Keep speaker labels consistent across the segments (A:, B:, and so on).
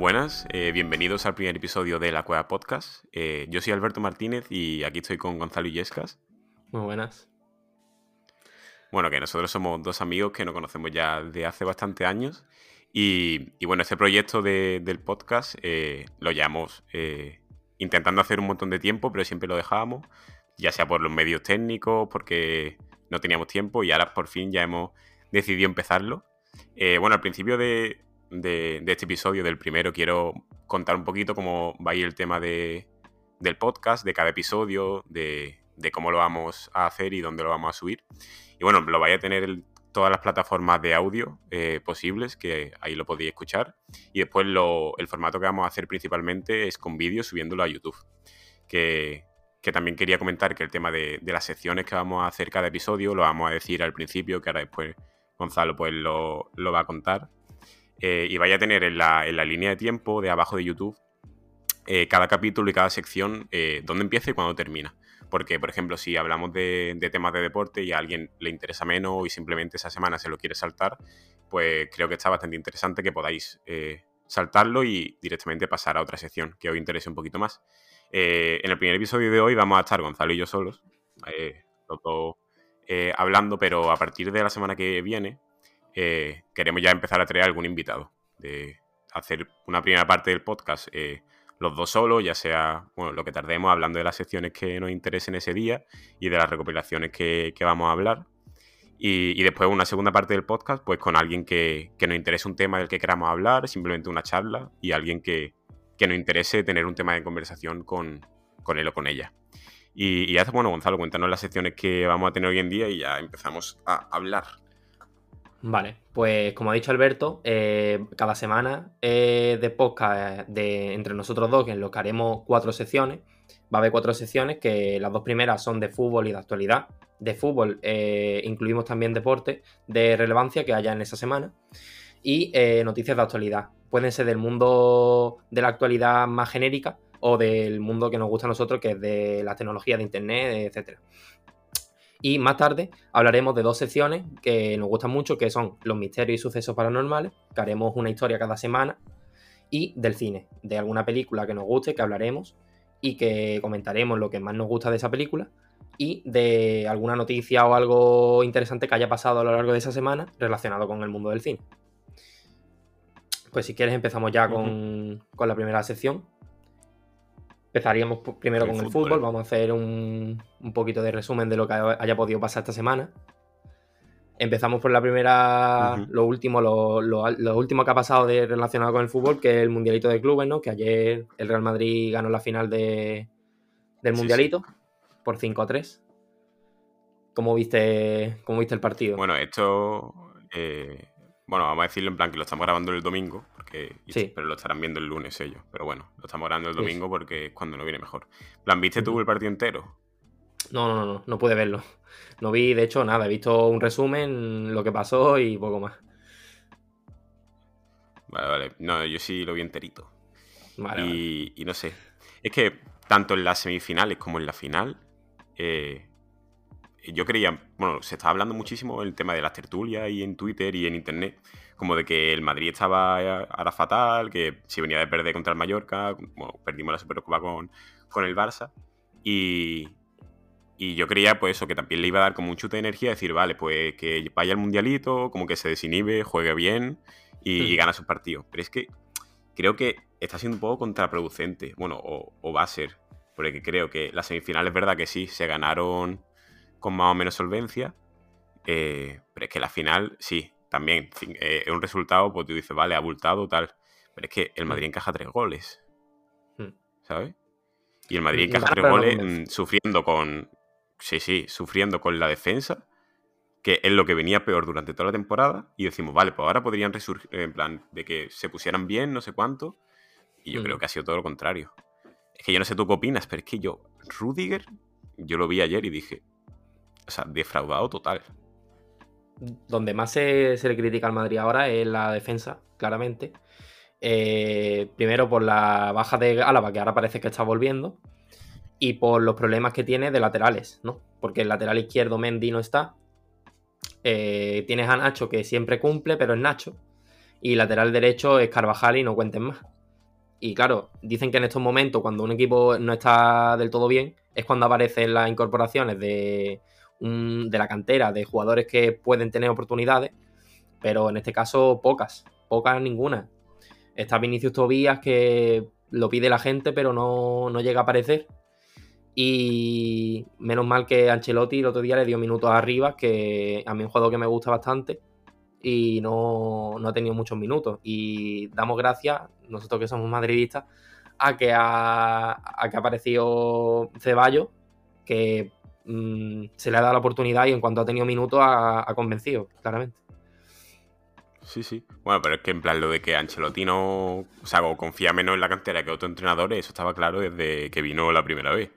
A: Buenas, eh, bienvenidos al primer episodio de La Cueva Podcast. Eh, yo soy Alberto Martínez y aquí estoy con Gonzalo Illescas.
B: Muy buenas.
A: Bueno, que nosotros somos dos amigos que nos conocemos ya de hace bastante años. Y, bueno, este proyecto del podcast eh, lo llevamos intentando hacer un montón de tiempo, pero siempre lo dejábamos, ya sea por los medios técnicos, porque no teníamos tiempo y ahora por fin ya hemos decidido empezarlo. bueno, al principio de, de, este episodio, del primero, quiero contar un poquito cómo va a ir el tema de, del podcast, de cada episodio, de, cómo lo vamos a hacer y dónde lo vamos a subir. Y bueno, lo vais a tener en todas las plataformas de audio eh, posibles, que ahí lo podéis escuchar. Y después el formato que vamos a hacer principalmente es con vídeo subiéndolo a YouTube. Que, también quería comentar que el tema de, las secciones que vamos a hacer cada episodio lo vamos a decir al principio, que ahora después Gonzalo pues lo, lo va a contar. Eh, y vaya a tener en la, línea de tiempo de abajo de YouTube eh, cada capítulo y cada sección eh, dónde empieza y cuándo termina. Porque, por ejemplo, si hablamos de, temas de deporte y a alguien le interesa menos y simplemente esa semana se lo quiere saltar, pues creo que está bastante interesante que podáis saltarlo y directamente pasar a otra sección que os interese un poquito más. en el primer episodio de hoy vamos a estar Gonzalo y yo solos, los dos hablando, pero a partir de la semana que viene eh, queremos ya empezar a traer algún invitado. De hacer una primera parte del podcast eh, los dos solos, ya sea bueno, lo que tardemos hablando de las secciones que nos interesen ese día y de las recopilaciones que, vamos a hablar. Y, después una segunda parte del podcast, pues con alguien que, nos interese un tema del que queramos hablar, simplemente una charla, y alguien que, nos interese tener un tema de conversación con, él o con ella. Y, ya, bueno, Gonzalo, cuéntanos las secciones que vamos a tener hoy en día y ya empezamos a hablar.
B: Vale, pues como ha dicho Alberto, eh, cada semana eh, de podcast de, entre nosotros dos, en lo que haremos cuatro secciones, va a haber cuatro secciones que las dos primeras son de fútbol y de actualidad. De fútbol eh, incluimos también deportes de relevancia que haya en esa semana y noticias de actualidad. Pueden ser del mundo de la actualidad más genérica o del mundo que nos gusta a nosotros, que es de la tecnología de Internet, etcétera. Y más tarde hablaremos de dos secciones que nos gustan mucho, que son los misterios y sucesos paranormales, que haremos una historia cada semana, y del cine, de alguna película que nos guste, que hablaremos y que comentaremos lo que más nos gusta de esa película, y de alguna noticia o algo interesante que haya pasado a lo largo de esa semana relacionado con el mundo del cine. Pues si quieres empezamos ya con, con la primera sección, Empezaríamos primero con el fútbol. Vamos a hacer un, poquito de resumen de lo que haya podido pasar esta semana. Empezamos por la primera, lo último, lo, último que ha pasado de, relacionado con el fútbol, que es el Mundialito de Clubes, ¿no? Que ayer el Real Madrid ganó la final de, del Mundialito por 5 a 3. ¿Cómo viste, cómo viste el partido?
A: Bueno, esto. Eh, bueno, vamos a decirlo en plan que lo estamos grabando el domingo sí. pero lo estarán viendo el lunes ellos. Pero bueno, lo estamos grabando el domingo porque es cuando no viene mejor. plan, ¿viste tú el partido entero?
B: No, no, no, no pude verlo. No vi, de hecho, nada. He visto un resumen, lo que pasó y poco más.
A: Vale, vale. No, yo sí lo vi enterito. Vale, y, no sé. Es que tanto en las semifinales como en la final, eh, yo creía, bueno, se estaba hablando muchísimo el tema de las tertulias y en Twitter y en Internet, como de que el Madrid estaba eh, ahora fatal, que si venía de perder contra el Mallorca, bueno, perdimos la Supercopa con, con el Barça. Y, y yo creía, pues eso, que también le iba a dar como un chute de energía, decir, vale, pues que vaya al mundialito, como que se desinhibe, juegue bien y, hmm. gana sus partidos. Pero es que creo que está siendo un poco contraproducente, bueno, o, va a ser, porque creo que las semifinales es verdad que sí, se ganaron con más o menos solvencia, eh, pero es que la final, sí, también eh, es un resultado, pues tú dices, vale, abultado, tal. Pero es que el Madrid mm. encaja tres goles. Mm. ¿Sabes? Y el Madrid encaja tres goles mm, sufriendo con. Sí, sí, sufriendo con la defensa, que es lo que venía peor durante toda la temporada. Y decimos, vale, pues ahora podrían resurgir, en plan, de que se pusieran bien, no sé cuánto. Y yo creo que ha sido todo lo contrario. Es que yo no sé tú qué opinas, pero es que yo, Rudiger, yo lo vi ayer y dije, o sea, defraudado total
B: donde más se, le critica al Madrid ahora es la defensa, claramente. Eh, primero por la baja de Álava, que ahora parece que está volviendo, y por los problemas que tiene de laterales, ¿no? Porque el lateral izquierdo Mendy no está. Eh, tienes a Nacho que siempre cumple, pero es Nacho. Y lateral derecho es Carvajal y no cuenten más. Y claro, dicen que en estos momentos, cuando un equipo no está del todo bien, es cuando aparecen las incorporaciones de, de la cantera, de jugadores que pueden tener oportunidades, pero en este caso pocas, pocas ninguna. Está Vinicius Tobías que lo pide la gente, pero no, no llega a aparecer. Y menos mal que Ancelotti el otro día le dio minutos arriba, que a mí es un jugador que me gusta bastante y no, ha tenido muchos minutos. Y damos gracias, nosotros que somos madridistas, a que ha, a que ha aparecido Ceballos, que mm, se le ha dado la oportunidad y en cuanto ha tenido minutos ha, convencido, claramente.
A: Sí, sí. Bueno, pero es que en plan lo de que Ancelotti no. O sea, confía menos en la cantera que otros entrenadores, eso estaba claro desde que vino la primera vez.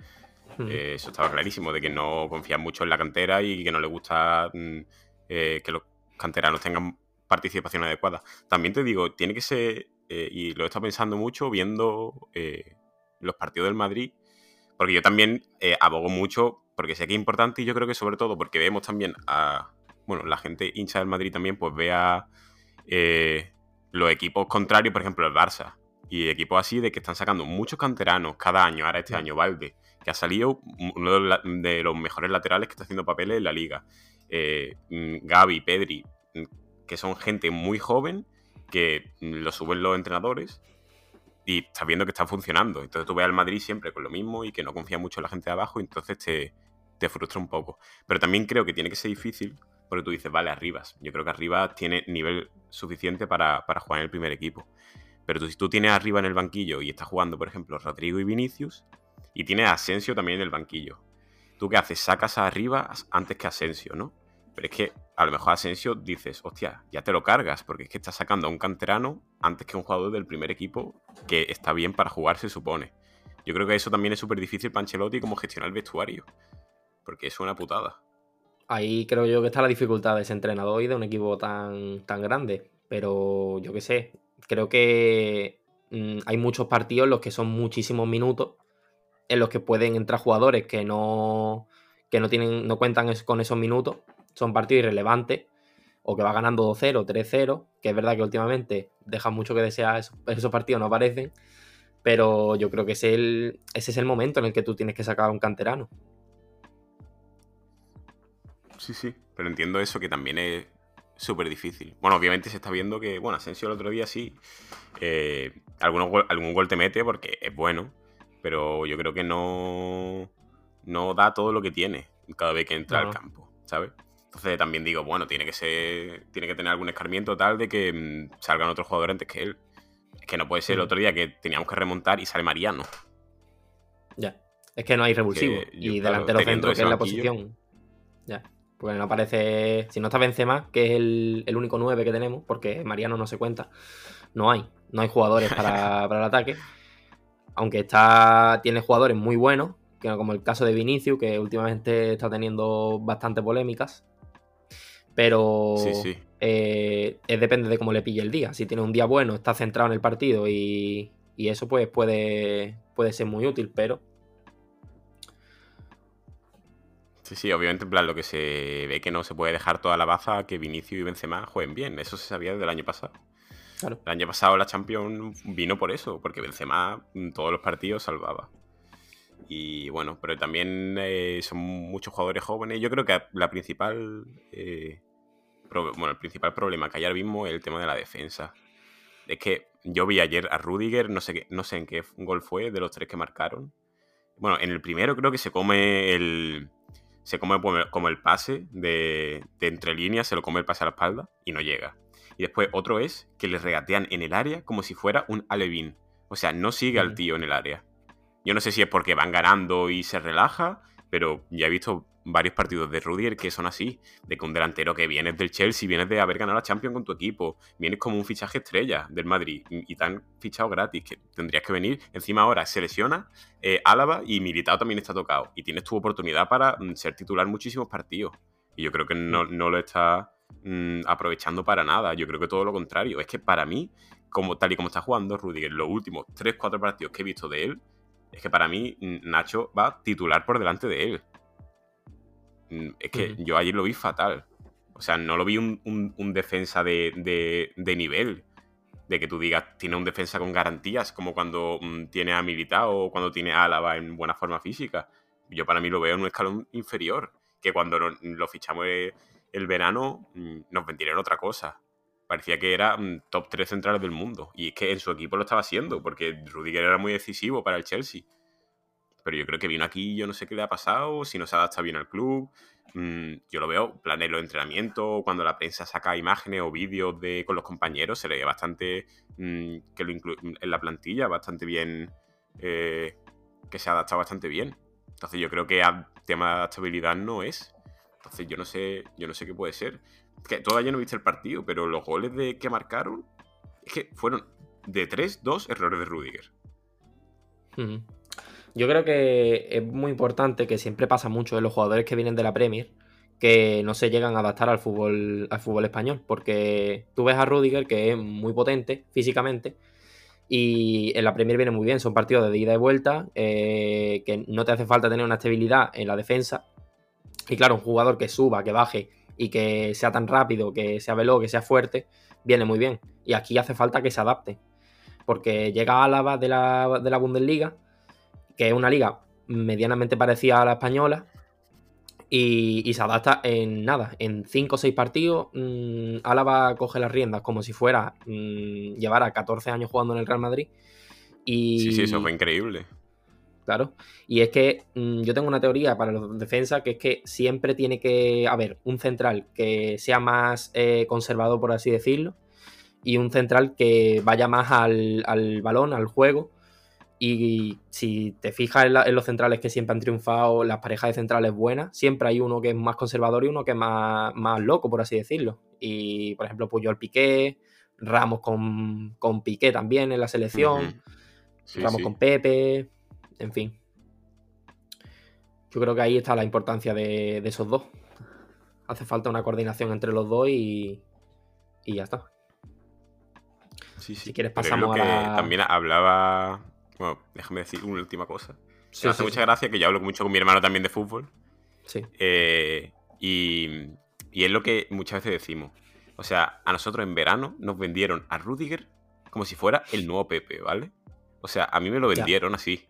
A: Hmm. Eh, eso estaba clarísimo, de que no confía mucho en la cantera y que no le gusta mm, eh, que los canteranos tengan participación adecuada. También te digo, tiene que ser, eh, y lo he estado pensando mucho viendo los partidos del Madrid, porque yo también eh, abogo mucho, porque sé que es importante y yo creo que sobre todo porque vemos también a, bueno, la gente hincha del Madrid también, pues vea los equipos contrarios, por ejemplo, el Barça, y equipos así de que están sacando muchos canteranos cada año, ahora este año Valde, que ha salido uno de los mejores laterales que está haciendo papeles en la liga. Eh, mm, Gaby, Pedri, mm, que son gente muy joven, que mm, lo suben los entrenadores y estás viendo que están funcionando. Entonces tú ves al Madrid siempre con lo mismo y que no confía mucho en la gente de abajo, y entonces te, te frustra un poco. Pero también creo que tiene que ser difícil porque tú dices, vale, Arribas. Yo creo que Arribas tiene nivel suficiente para, para jugar en el primer equipo. Pero tú, si tú tienes arriba en el banquillo y estás jugando, por ejemplo, Rodrigo y Vinicius, y tienes Asensio también en el banquillo, ¿tú qué haces? Sacas a arriba antes que Asensio, ¿no? Pero es que a lo mejor Asensio dices, hostia, ya te lo cargas, porque es que estás sacando a un canterano antes que un jugador del primer equipo que está bien para jugar, se supone. Yo creo que eso también es súper difícil para Ancelotti como gestionar el vestuario, porque es una putada.
B: Ahí creo yo que está la dificultad de ese entrenador y de un equipo tan, tan grande. Pero yo qué sé, creo que mm, hay muchos partidos en los que son muchísimos minutos, en los que pueden entrar jugadores que no, que no, tienen, no cuentan con esos minutos son partidos irrelevantes o que va ganando 2-0, 3-0, que es verdad que últimamente dejan mucho que desear, esos, partidos no aparecen, pero yo creo que es, el, ese es el momento en el que tú tienes que sacar a un canterano.
A: Sí, sí, pero entiendo eso que también es súper difícil. Bueno, obviamente se está viendo que, bueno, Asensio el otro día sí, eh, algún gol te mete porque es bueno, pero yo creo que no, no da todo lo que tiene cada vez que entra al campo, ¿sabes? Entonces también digo, bueno, tiene que ser, tiene que tener algún escarmiento tal de que mm, salgan otros jugadores antes que él. Es que no puede ser el mm. otro día que teníamos que remontar y sale Mariano.
B: Ya. Es que no hay revulsivo. y delantero centro, que es la posición. Ya. Porque no aparece. Si no está Benzema, que es el, único 9 que tenemos, porque Mariano no se cuenta, no hay. No hay jugadores para, para el ataque. Aunque está. Tiene jugadores muy buenos, como el caso de Vinicius, que últimamente está teniendo bastante polémicas pero eh, depende de cómo le pille el día. Si tiene un día bueno, está centrado en el partido y, eso pues puede, puede ser muy útil, pero...
A: Sí, sí, obviamente en plan lo que se ve que no se puede dejar toda la baza que Vinicius y Benzema jueguen bien. Eso se sabía desde el año pasado. El año pasado la Champions vino por eso, porque Benzema en todos los partidos salvaba. Y bueno, pero también eh, son muchos jugadores jóvenes. Yo creo que la principal. Eh, bueno, el principal problema que hay ahora mismo es el tema de la defensa. Es que yo vi ayer a Rudiger, no sé, no sé en qué gol fue de los tres que marcaron. Bueno, en el primero creo que se come el. Se come como el pase de, entre líneas, se lo come el pase a la espalda y no llega. Y después otro es que le regatean en el área como si fuera un alevín. O sea, no sigue al tío en el área. Yo no sé si es porque van ganando y se relaja, pero ya he visto varios partidos de Rudiger que son así, de que un delantero que vienes del Chelsea, vienes de haber ganado la Champions con tu equipo, vienes como un fichaje estrella del Madrid y te han fichado gratis, que tendrías que venir, encima ahora se lesiona eh, Álava y Militao también está tocado y tienes tu oportunidad para mm, ser titular muchísimos partidos. Y yo creo que no, lo está mm, aprovechando para nada, yo creo que todo lo contrario, es que para mí, como tal y como está jugando Rudiger, los últimos 3-4 partidos que he visto de él, es que para mí Nacho va titular por delante de él. Mm, es que yo ayer lo vi fatal. O sea, no lo vi un, defensa de, nivel. de que tú digas, tiene un defensa con garantías, como cuando mm, tiene a Militao o cuando tiene a Álava en buena forma física. Yo para mí lo veo en un escalón inferior, que cuando lo, fichamos el, verano mm, nos vendieron otra cosa. Parecía que era top 3 centrales del mundo. Y es que en su equipo lo estaba haciendo, porque Rudiger era muy decisivo para el Chelsea. Pero yo creo que vino aquí, yo no sé qué le ha pasado, si no se adapta bien al club. Mm, yo lo veo, planes los entrenamientos, cuando la prensa saca imágenes o vídeos de, con los compañeros, se le ve bastante mm, que lo en la plantilla, bastante bien, eh, que se ha adaptado bastante bien. Entonces yo creo que a tema de adaptabilidad no es. Entonces yo no sé, yo no sé qué puede ser. Que todavía no viste el partido, pero los goles de que marcaron es que fueron de 3, 2 errores de Rudiger.
B: Yo creo que es muy importante, que siempre pasa mucho en los jugadores que vienen de la Premier, que no se llegan a adaptar al fútbol, al fútbol español. Porque tú ves a Rudiger, que es muy potente físicamente, y en la Premier viene muy bien. Son partidos de ida y vuelta, eh, que no te hace falta tener una estabilidad en la defensa. Y claro, un jugador que suba, que baje y que sea tan rápido, que sea veloz, que sea fuerte, viene muy bien. Y aquí hace falta que se adapte. Porque llega Álava de la, de la Bundesliga que es una liga medianamente parecida a la española y, se adapta en nada, en 5 o 6 partidos. Mmm, Álava coge las riendas como si fuera mmm, llevara 14 años jugando en el Real Madrid. Y,
A: sí, sí, eso fue increíble.
B: Claro. Y es que mmm, yo tengo una teoría para los defensas que es que siempre tiene que haber un central que sea más eh, conservador, por así decirlo, y un central que vaya más al, al balón, al juego, y si te fijas en, los centrales que siempre han triunfado, las parejas de centrales buenas, siempre hay uno que es más conservador y uno que es más, más loco, por así decirlo. Y, por ejemplo, Puyol Piqué, Ramos con, con Piqué también en la selección, Ramos con Pepe, en fin. Yo creo que ahí está la importancia de, esos dos. Hace falta una coordinación entre los dos y, y ya está.
A: Sí. Si quieres pasamos a También hablaba bueno, déjame decir una última cosa. me hace mucha gracia que yo hablo mucho con mi hermano también de fútbol.
B: Sí.
A: Eh, y, y es lo que muchas veces decimos. O sea, a nosotros en verano nos vendieron a Rudiger como si fuera el nuevo Pepe, ¿vale? O sea, a mí me lo vendieron así.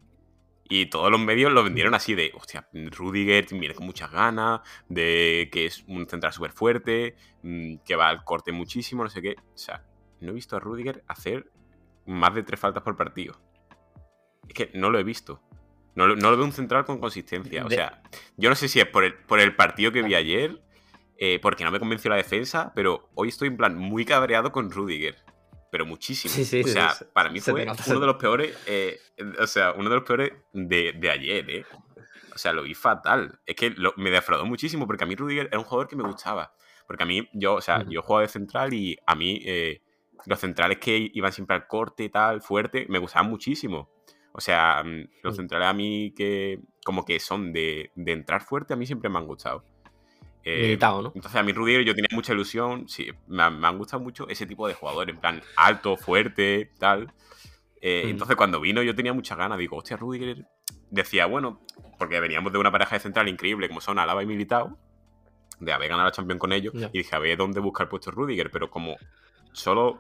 A: Y todos los medios lo vendieron así de, hostia, Rudiger viene con muchas ganas, de que es un central súper fuerte, mm, que va al corte muchísimo, no sé qué. O sea, no he visto a Rudiger hacer más de tres faltas por partido. Es que no lo he visto. No, lo veo un central con consistencia. O sea, yo no sé si es por el, por el partido que vi ayer, eh, porque no me convenció la defensa, pero hoy estoy en plan muy cabreado con Rudiger. Pero muchísimo. o sea, para mí fue uno de los peores. Eh, o sea, uno de los peores de, ayer, ¿eh? O sea, lo vi fatal. Es que me defraudó muchísimo porque a mí Rudiger era un jugador que me gustaba. Porque a mí, yo, o sea, yo jugaba de central y a mí eh, los centrales que iban siempre al corte y tal, fuerte, me gustaban muchísimo. O sea, mm, los centrales a mí que como que son de, entrar fuerte, a mí siempre me han gustado.
B: Eh, ¿no?
A: Entonces a mí Rudiger yo tenía mucha ilusión, sí, me, han gustado mucho ese tipo de jugadores, en plan alto, fuerte, tal. Eh, entonces cuando vino yo tenía muchas ganas, digo, hostia, Rudiger decía, bueno, porque veníamos de una pareja de central increíble como son Alaba y Militao, de haber ganado la Champions con ellos, y dije, a ver dónde buscar el puesto Rudiger, pero como solo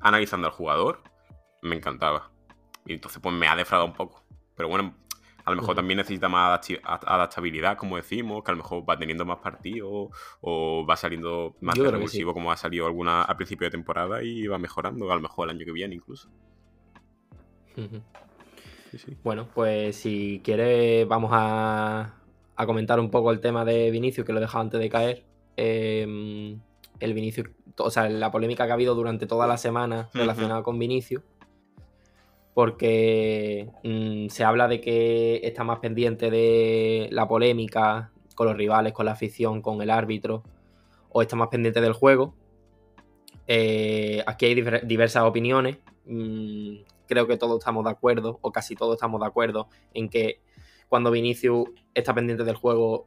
A: analizando al jugador, me encantaba. Y entonces pues me ha defraudado un poco. Pero bueno, a lo mejor también necesita más adaptabilidad, como decimos, que a lo mejor va teniendo más partidos o va saliendo más revulsivo como ha salido alguna al principio de temporada y va mejorando, a lo mejor el año que viene incluso.
B: Bueno, pues si quieres vamos a, a, comentar un poco el tema de Vinicius, que lo he dejado antes de caer. Em, el Vinicius, o sea, la polémica que ha habido durante toda la semana relacionada con Vinicius porque mm, se habla de que está más pendiente de la polémica con los rivales, con la afición, con el árbitro, o está más pendiente del juego. Eh, aquí hay diversas opiniones. Mm, creo que todos estamos de acuerdo, o casi todos estamos de acuerdo, en que cuando Vinicius está pendiente del juego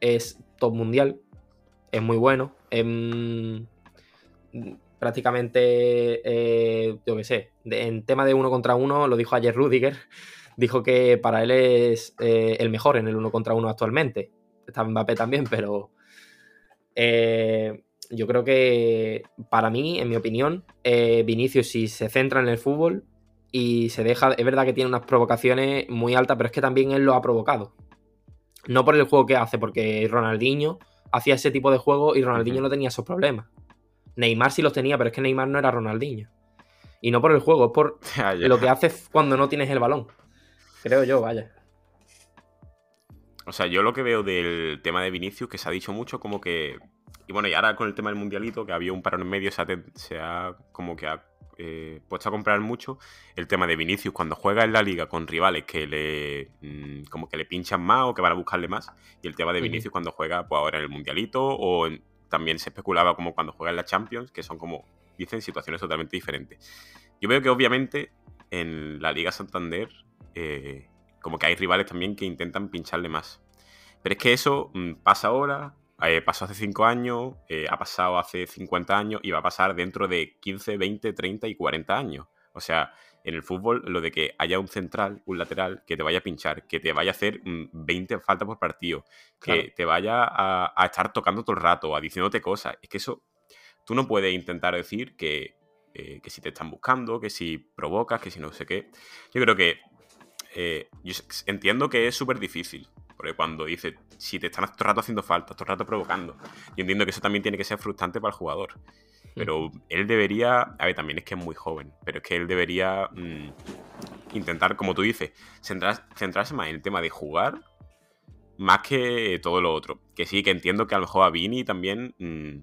B: es top mundial, es muy bueno. Mm, prácticamente, eh, yo qué sé, en tema de uno contra uno, lo dijo ayer Rudiger, dijo que para él es eh, el mejor en el uno contra uno actualmente. Está Mbappé también, pero... Eh, yo creo que para mí, en mi opinión, eh, Vinicius si se centra en el fútbol y se deja, es verdad que tiene unas provocaciones muy altas, pero es que también él lo ha provocado. No por el juego que hace, porque Ronaldinho hacía ese tipo de juego y Ronaldinho no tenía esos problemas. Neymar sí los tenía, pero es que Neymar no era Ronaldinho. Y no por el juego, es por lo que hace cuando no tienes el balón. Creo yo, vaya.
A: O sea, yo lo que veo del tema de Vinicius, que se ha dicho mucho como que... Y bueno, y ahora con el tema del mundialito, que había un parón en medio, se ha, como que ha eh, puesto a comprar mucho el tema de Vinicius cuando juega en la liga con rivales que le mm, como que le pinchan más o que van a buscarle más y el tema de Vinicius cuando juega pues ahora en el mundialito o también se especulaba como cuando juega en la Champions que son como dicen situaciones totalmente diferentes yo veo que obviamente en la Liga Santander eh, como que hay rivales también que intentan pincharle más. Pero es que eso mm, pasa ahora, eh, pasó hace 5 años, eh, ha pasado hace 50 años y va a pasar dentro de 15, 20, 30 y 40 años. O sea, en el fútbol, lo de que haya un central, un lateral, que te vaya a pinchar, que te vaya a hacer 20 mm, faltas por partido, que te vaya a, a, estar tocando todo el rato, a diciéndote cosas. Es que eso, tú no puedes intentar decir que, eh, que si te están buscando, que si provocas, que si no sé qué. Yo creo que eh, yo entiendo que es súper difícil. Porque cuando dices, si te están todo el rato haciendo falta, todo el rato provocando, yo entiendo que eso también tiene que ser frustrante para el jugador. Pero él debería, a ver, también es que es muy joven, pero es que él debería mm, intentar, como tú dices, centrarse más en el tema de jugar más que todo lo otro. Que sí, que entiendo que a lo mejor a Vini también mm,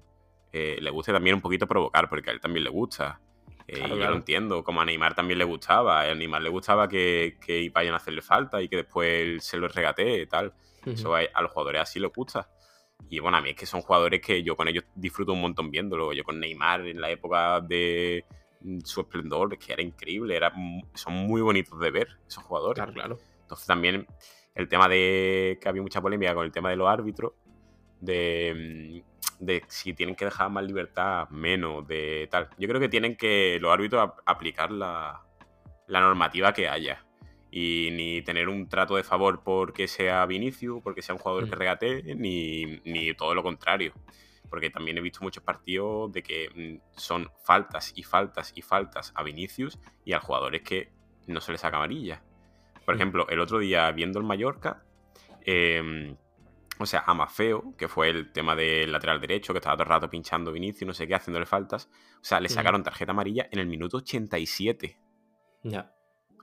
A: eh, le guste también un poquito provocar, porque a él también le gusta. Eh, yo lo entiendo, como a Neymar también le gustaba. A Neymar le gustaba que, vayan a hacerle falta y que después se lo regatee y tal. Eso a, los jugadores así les gusta. Y bueno, a mí es que son jugadores que yo con ellos disfruto un montón viéndolo. Yo con Neymar en la época de mm, su esplendor, que era increíble, era, son muy bonitos de ver esos jugadores.
B: Claro, claro.
A: Entonces también el tema de que había mucha polémica con el tema de los árbitros, de mm, de si tienen que dejar más libertad, menos, de tal. Yo creo que tienen que los árbitros aplicar la, normativa que haya. Y ni tener un trato de favor porque sea Vinicius, porque sea un jugador que mm. regate, ni, ni todo lo contrario. Porque también he visto muchos partidos de que mm, son faltas y faltas y faltas a Vinicius y al jugador es que no se le saca amarilla. Por mm. ejemplo, el otro día viendo el Mallorca, eh, o sea, a Mafeo, que fue el tema del lateral derecho, que estaba todo el rato pinchando Vinicius, no sé qué, haciéndole faltas. O sea, le sacaron tarjeta amarilla en el minuto 87.
B: Ya.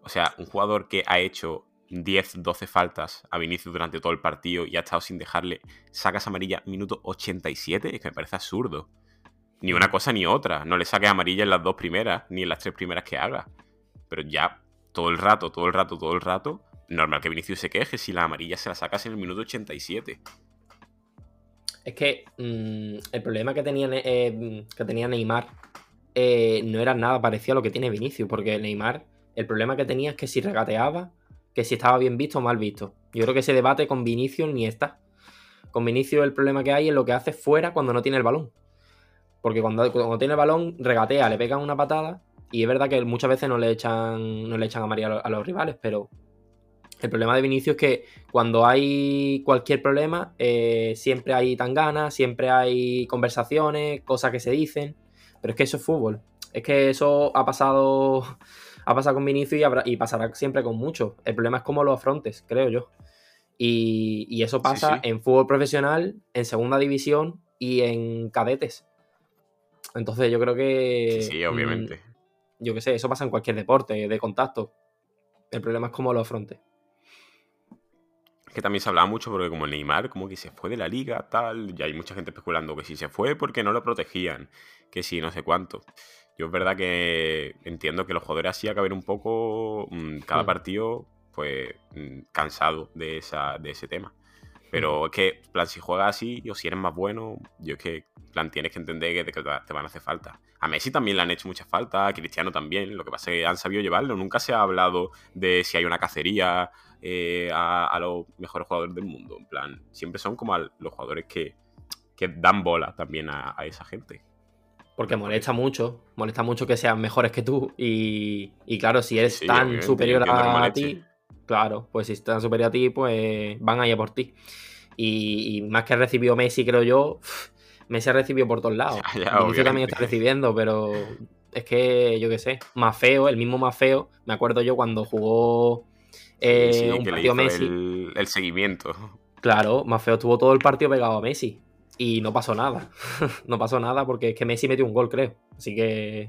A: O sea, un jugador que ha hecho 10, 12 faltas a Vinicius durante todo el partido y ha estado sin dejarle, sacas amarilla minuto 87, es que me parece absurdo. Ni una cosa ni otra. No le saques amarilla en las dos primeras, ni en las tres primeras que haga. Pero ya todo el rato, todo el rato, todo el rato, normal que Vinicius se queje si la amarilla se la sacas en el minuto 87.
B: Es que mm, el problema que tenía, eh, que tenía Neymar eh, no era nada parecido a lo que tiene Vinicius, porque Neymar, el problema que tenía es que si regateaba, que si estaba bien visto o mal visto. Yo creo que ese debate con Vinicius ni está. Con Vinicius el problema que hay es lo que hace fuera cuando no tiene el balón. Porque cuando, cuando tiene el balón, regatea, le pegan una patada. Y es verdad que muchas veces no le echan, no le echan amarilla a los rivales, pero el problema de Vinicius es que cuando hay cualquier problema, eh, siempre hay tangana, siempre hay conversaciones, cosas que se dicen. Pero es que eso es fútbol. Es que eso ha pasado, ha pasado con Vinicius y, pasará siempre con muchos. El problema es cómo lo afrontes, creo yo. Y, eso pasa en fútbol profesional, en segunda división y en cadetes. Entonces yo creo que...
A: Sí, obviamente.
B: Mm, yo qué sé, eso pasa en cualquier deporte de contacto. El problema es cómo lo afrontes
A: que también se hablaba mucho porque como Neymar como que se fue de la liga, tal, y hay mucha gente especulando que si se fue porque no lo protegían, que si no sé cuánto. Yo es verdad que entiendo que los jugadores así acaben un poco mm, cada hmm. partido pues mm, cansado de, esa, de ese tema. Pero es que, plan, si juegas así o si eres más bueno, yo es que, plan, tienes que entender que te, te van a hacer falta. A Messi también le han hecho mucha falta, a Cristiano también, lo que pasa es que han sabido llevarlo. Nunca se ha hablado de si hay una cacería eh, a, los mejores jugadores del mundo. En plan, siempre son como los jugadores que, dan bola también a, esa gente.
B: Porque molesta mucho, molesta mucho que sean mejores que tú. Y, claro, si eres tan superior a, ti, claro, pues si están superior a ti, pues van a ir a por ti. Y, más que recibió Messi, creo yo, Messi ha recibido por todos lados. Ya, también está recibiendo, pero es que, yo qué sé, más feo, el mismo más feo. Me acuerdo yo cuando jugó
A: eh, un partido Messi. El, seguimiento.
B: Claro, más feo estuvo todo el partido pegado a Messi. Y no pasó nada. no pasó nada porque es que Messi metió un gol, creo. Así que.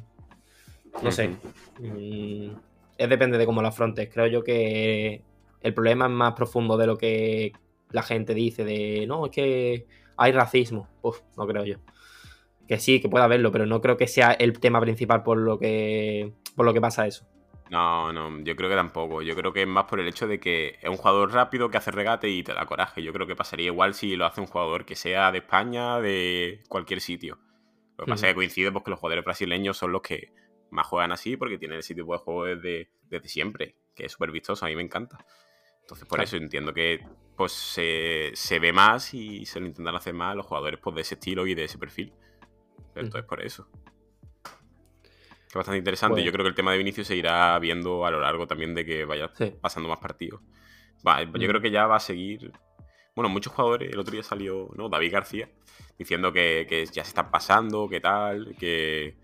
B: No sé. Mm, es depende de cómo lo afrontes. Creo yo que el problema es más profundo de lo que la gente dice. De no, es que hay racismo. Uf, no creo yo. Que sí, que pueda haberlo, pero no creo que sea el tema principal por lo que, por lo que pasa eso.
A: No, no, yo creo que tampoco. Yo creo que es más por el hecho de que es un jugador rápido que hace regate y te da coraje. Yo creo que pasaría igual si lo hace un jugador que sea de España, de cualquier sitio. Lo que pasa es que coincide porque los jugadores brasileños son los que más juegan así porque tienen ese tipo de juego desde, desde siempre, que es súper vistoso, a mí me encanta. Entonces por eso entiendo que pues se, se, ve más y se lo intentan hacer más los jugadores pues, de ese estilo y de ese perfil. Entonces, por eso. Es bastante interesante. Yo creo que el tema de Vinicius se irá viendo a lo largo también de que vaya pasando más partidos. yo creo que ya va a seguir. Bueno, muchos jugadores, el otro día salió, ¿no? David García, diciendo que, ya se están pasando, que tal, que,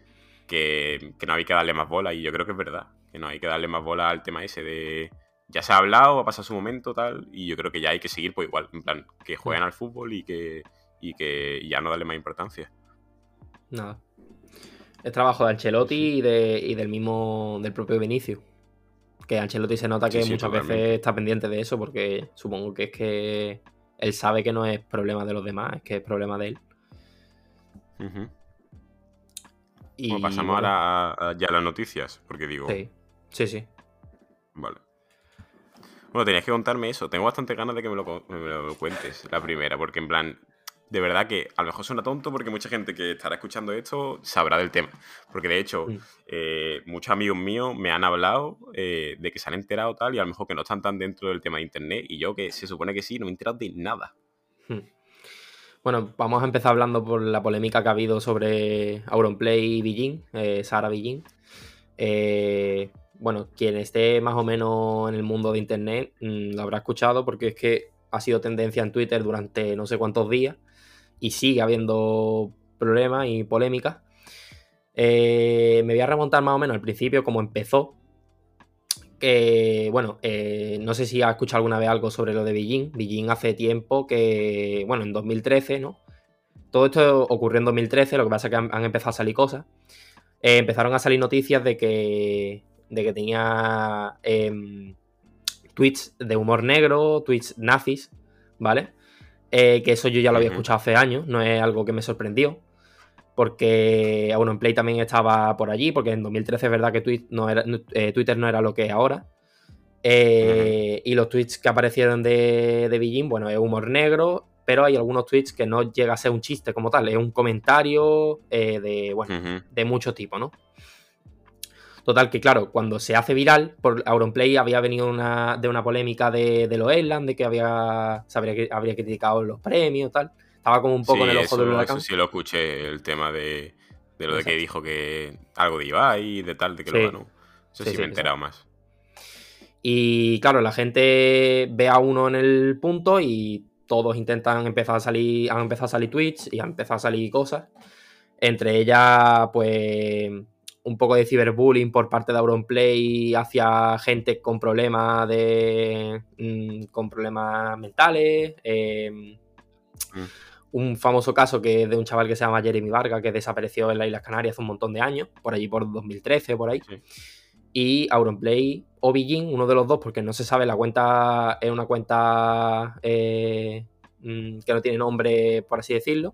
A: que, no hay que darle más bola. Y yo creo que es verdad, que no hay que darle más bola al tema ese de. Ya se ha hablado, ha pasado su momento, tal, y yo creo que ya hay que seguir, pues igual, en plan, que jueguen al fútbol y que, y que ya no darle más importancia.
B: Nada. Es trabajo de Ancelotti y, de, del mismo, del propio Vinicius. Que Ancelotti se nota que muchas veces está pendiente de eso porque supongo que es que él sabe que no es problema de los demás, es que es problema de él.
A: y, pasamos ahora ya a las noticias, porque digo...
B: Sí, sí, sí.
A: Vale. Bueno, tenías que contarme eso. Tengo bastante ganas de que me lo, me lo cuentes, la primera, porque en plan, de verdad que a lo mejor suena tonto porque mucha gente que estará escuchando esto sabrá del tema. Porque de hecho, mm. eh, muchos amigos míos me han hablado eh, de que se han enterado tal y a lo mejor que no están tan dentro del tema de internet y yo que se supone que sí, no me he enterado de nada. Hmm.
B: Bueno, vamos a empezar hablando por la polémica que ha habido sobre Auronplay y Beijing, eh, Sara Beijing. bueno, quien esté más o menos en el mundo de internet mm, lo habrá escuchado porque es que ha sido tendencia en Twitter durante no sé cuántos días y sigue habiendo problemas y polémicas. Eh, me voy a remontar más o menos al principio, como empezó. Que, bueno, eh, no sé si has escuchado alguna vez algo sobre lo de Beijing. Beijing hace tiempo que, bueno, en 2013, ¿no? Todo esto ocurrió en 2013, lo que pasa es que han, empezado a salir cosas. Eh, empezaron a salir noticias de que, de que tenía em, tweets de humor negro, tweets nazis, ¿vale? Eh, que eso yo ya lo había escuchado hace años, no es algo que me sorprendió. Porque en Play también estaba por allí, porque en 2013 es verdad que no era, eh, Twitter no era lo que es ahora. Eh, y los tweets que aparecieron de, de Beijing, bueno, es humor negro, pero hay algunos tweets que no llega a ser un chiste como tal, es un comentario de, bueno, de mucho tipo, ¿no? Total, que claro, cuando se hace viral, por Auronplay había venido una, de una polémica de, de los de que había, se habría, criticado los premios, tal. Estaba como un poco en el ojo del huracán.
A: Eso sí lo escuché, el tema de, lo de que dijo que algo de Ibai, de tal, de que lo ganó. Eso sí, me he enterado más.
B: Y claro, la gente ve a uno en el punto y todos intentan empezar a salir, han empezado a salir tweets y han empezado a salir cosas. Entre ellas, pues un poco de ciberbullying por parte de Auronplay hacia gente con problemas de mm, con problemas mentales. Em, mm. Un famoso caso que es de un chaval que se llama Jeremy Vargas, que desapareció en las Islas Canarias hace un montón de años, por allí por 2013, por ahí. Y Auronplay o Beijing, uno de los dos, porque no se sabe, la cuenta es una cuenta eh, mm, que no tiene nombre, por así decirlo.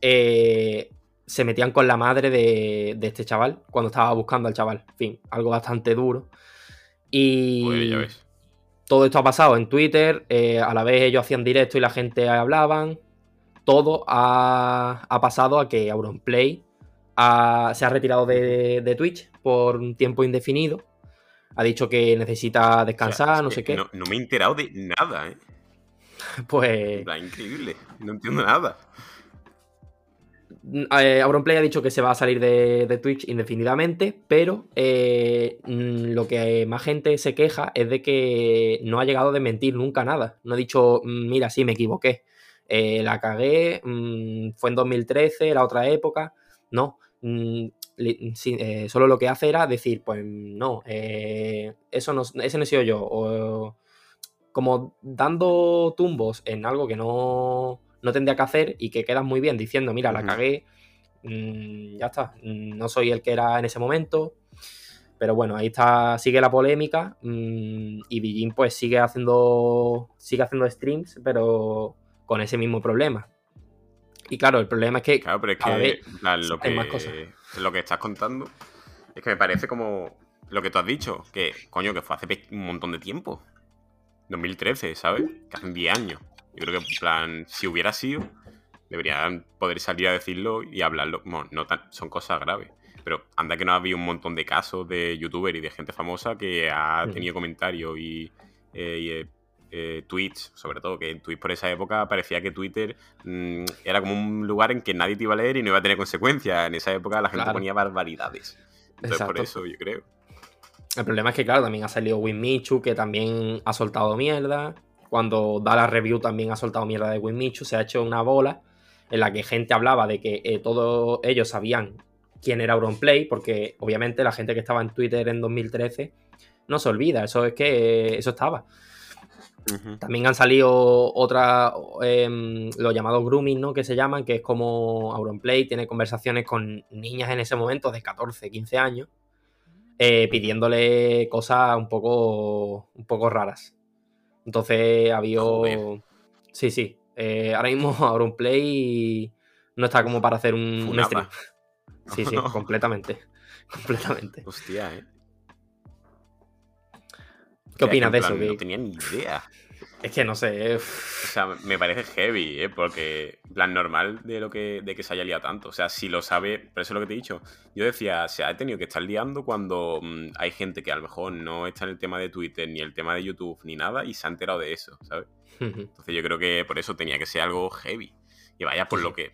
B: Eh, se metían con la madre de, este chaval cuando estaba buscando al chaval. En fin, algo bastante duro. Y todo esto ha pasado en Twitter. Eh, a la vez ellos hacían directo y la gente hablaban. Todo ha, pasado a que Auronplay se ha retirado de, Twitch por un tiempo indefinido. Ha dicho que necesita descansar, no sé qué.
A: No, me he enterado de nada, ¿eh?
B: Pues.
A: increíble. No entiendo nada.
B: Eh, Auronplay ha dicho que se va a salir de, Twitch indefinidamente, pero eh, mm, lo que más gente se queja es de que no ha llegado a desmentir nunca nada. No ha dicho, mm, mira, sí, me equivoqué. eh, la cagué, mm, fue en 2013, era otra época. No, eh, solo lo que hace era decir, pues no, eso no, ese no he sido yo. O, como dando tumbos en algo que no, no tendría que hacer y que quedas muy bien diciendo, mira, la cagué, mm, ya está, no soy el que era en ese momento. Pero bueno, ahí está, sigue la polémica y Bijin pues sigue haciendo, sigue haciendo streams, pero con ese mismo problema. Y claro, el problema es que.
A: Claro, pero es que lo, que más cosas. lo que estás contando es que me parece como lo que tú has dicho, que coño, que fue hace un montón de tiempo. 2013, ¿sabes? Que hace 10 años. Yo creo que, en plan, si hubiera sido, deberían poder salir a decirlo y hablarlo. Bueno, no son cosas graves. Pero anda que no ha habido un montón de casos de youtubers y de gente famosa que ha tenido comentarios y, eh, y eh, tweets, sobre todo, que en tweets por esa época parecía que Twitter mm, era como un lugar en que nadie te iba a leer y no iba a tener consecuencias. En esa época la gente ponía barbaridades. Entonces, por eso yo creo.
B: El problema es que, claro, también ha salido Winmichu, que también ha soltado mierda. Cuando da la review también ha soltado mierda de Winmichu. Se ha hecho una bola en la que gente hablaba de que eh, todos ellos sabían quién era Auronplay, porque obviamente la gente que estaba en Twitter en 2013 no se olvida. Eso es que eh, eso estaba. También han salido otras, eh, los llamados grooming, ¿no? Que se llaman, que es como Auronplay tiene conversaciones con niñas en ese momento de 14, 15 años, eh, pidiéndole cosas un poco, un poco raras. Entonces ha habido... Sí, sí. Eh, ahora mismo Auronplay no está como para hacer un, stream. Sí, sí, completamente. Completamente.
A: Hostia, eh.
B: ¿Qué opinas de eso?
A: No tenía ni idea.
B: Es que no sé.
A: O sea, me parece heavy, ¿eh? Porque, plan, normal de lo que, de que se haya liado tanto. O sea, si lo sabe, pero eso es lo que te he dicho. Yo decía, se ha tenido que estar liando cuando mm, hay gente que a lo mejor no está en el tema de Twitter, ni el tema de YouTube, ni nada, y se ha enterado de eso, ¿sabes? Entonces yo creo que por eso tenía que ser algo heavy. Y vaya, por lo que.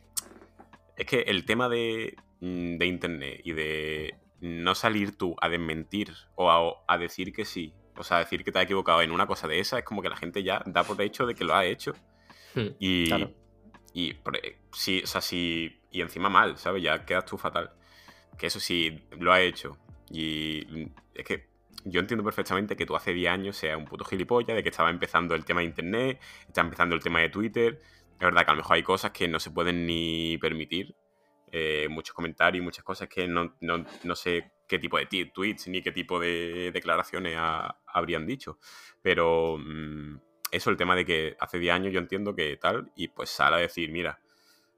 A: Es que el tema de, mm, de internet y de no salir tú a desmentir o a decir que sí o sea, decir que te has equivocado en una cosa de esa es como que la gente ya da por hecho de que lo ha hecho. Hmm, y, y e, sí, o sea, sí, y encima mal, ¿sabes? Ya quedas tú fatal. Que eso sí, lo ha hecho. Y es que yo entiendo perfectamente que tú hace 10 años seas un puto gilipollas, de que estaba empezando el tema de internet, estaba empezando el tema de Twitter. Es verdad que a lo mejor hay cosas que no se pueden ni permitir. Eh, muchos comentarios, muchas cosas que no, no, no sé qué tipo de tweets ni qué tipo de declaraciones habrían dicho. Pero mm, eso, el tema de que hace 10 años yo entiendo que tal, y pues sale a decir, mira,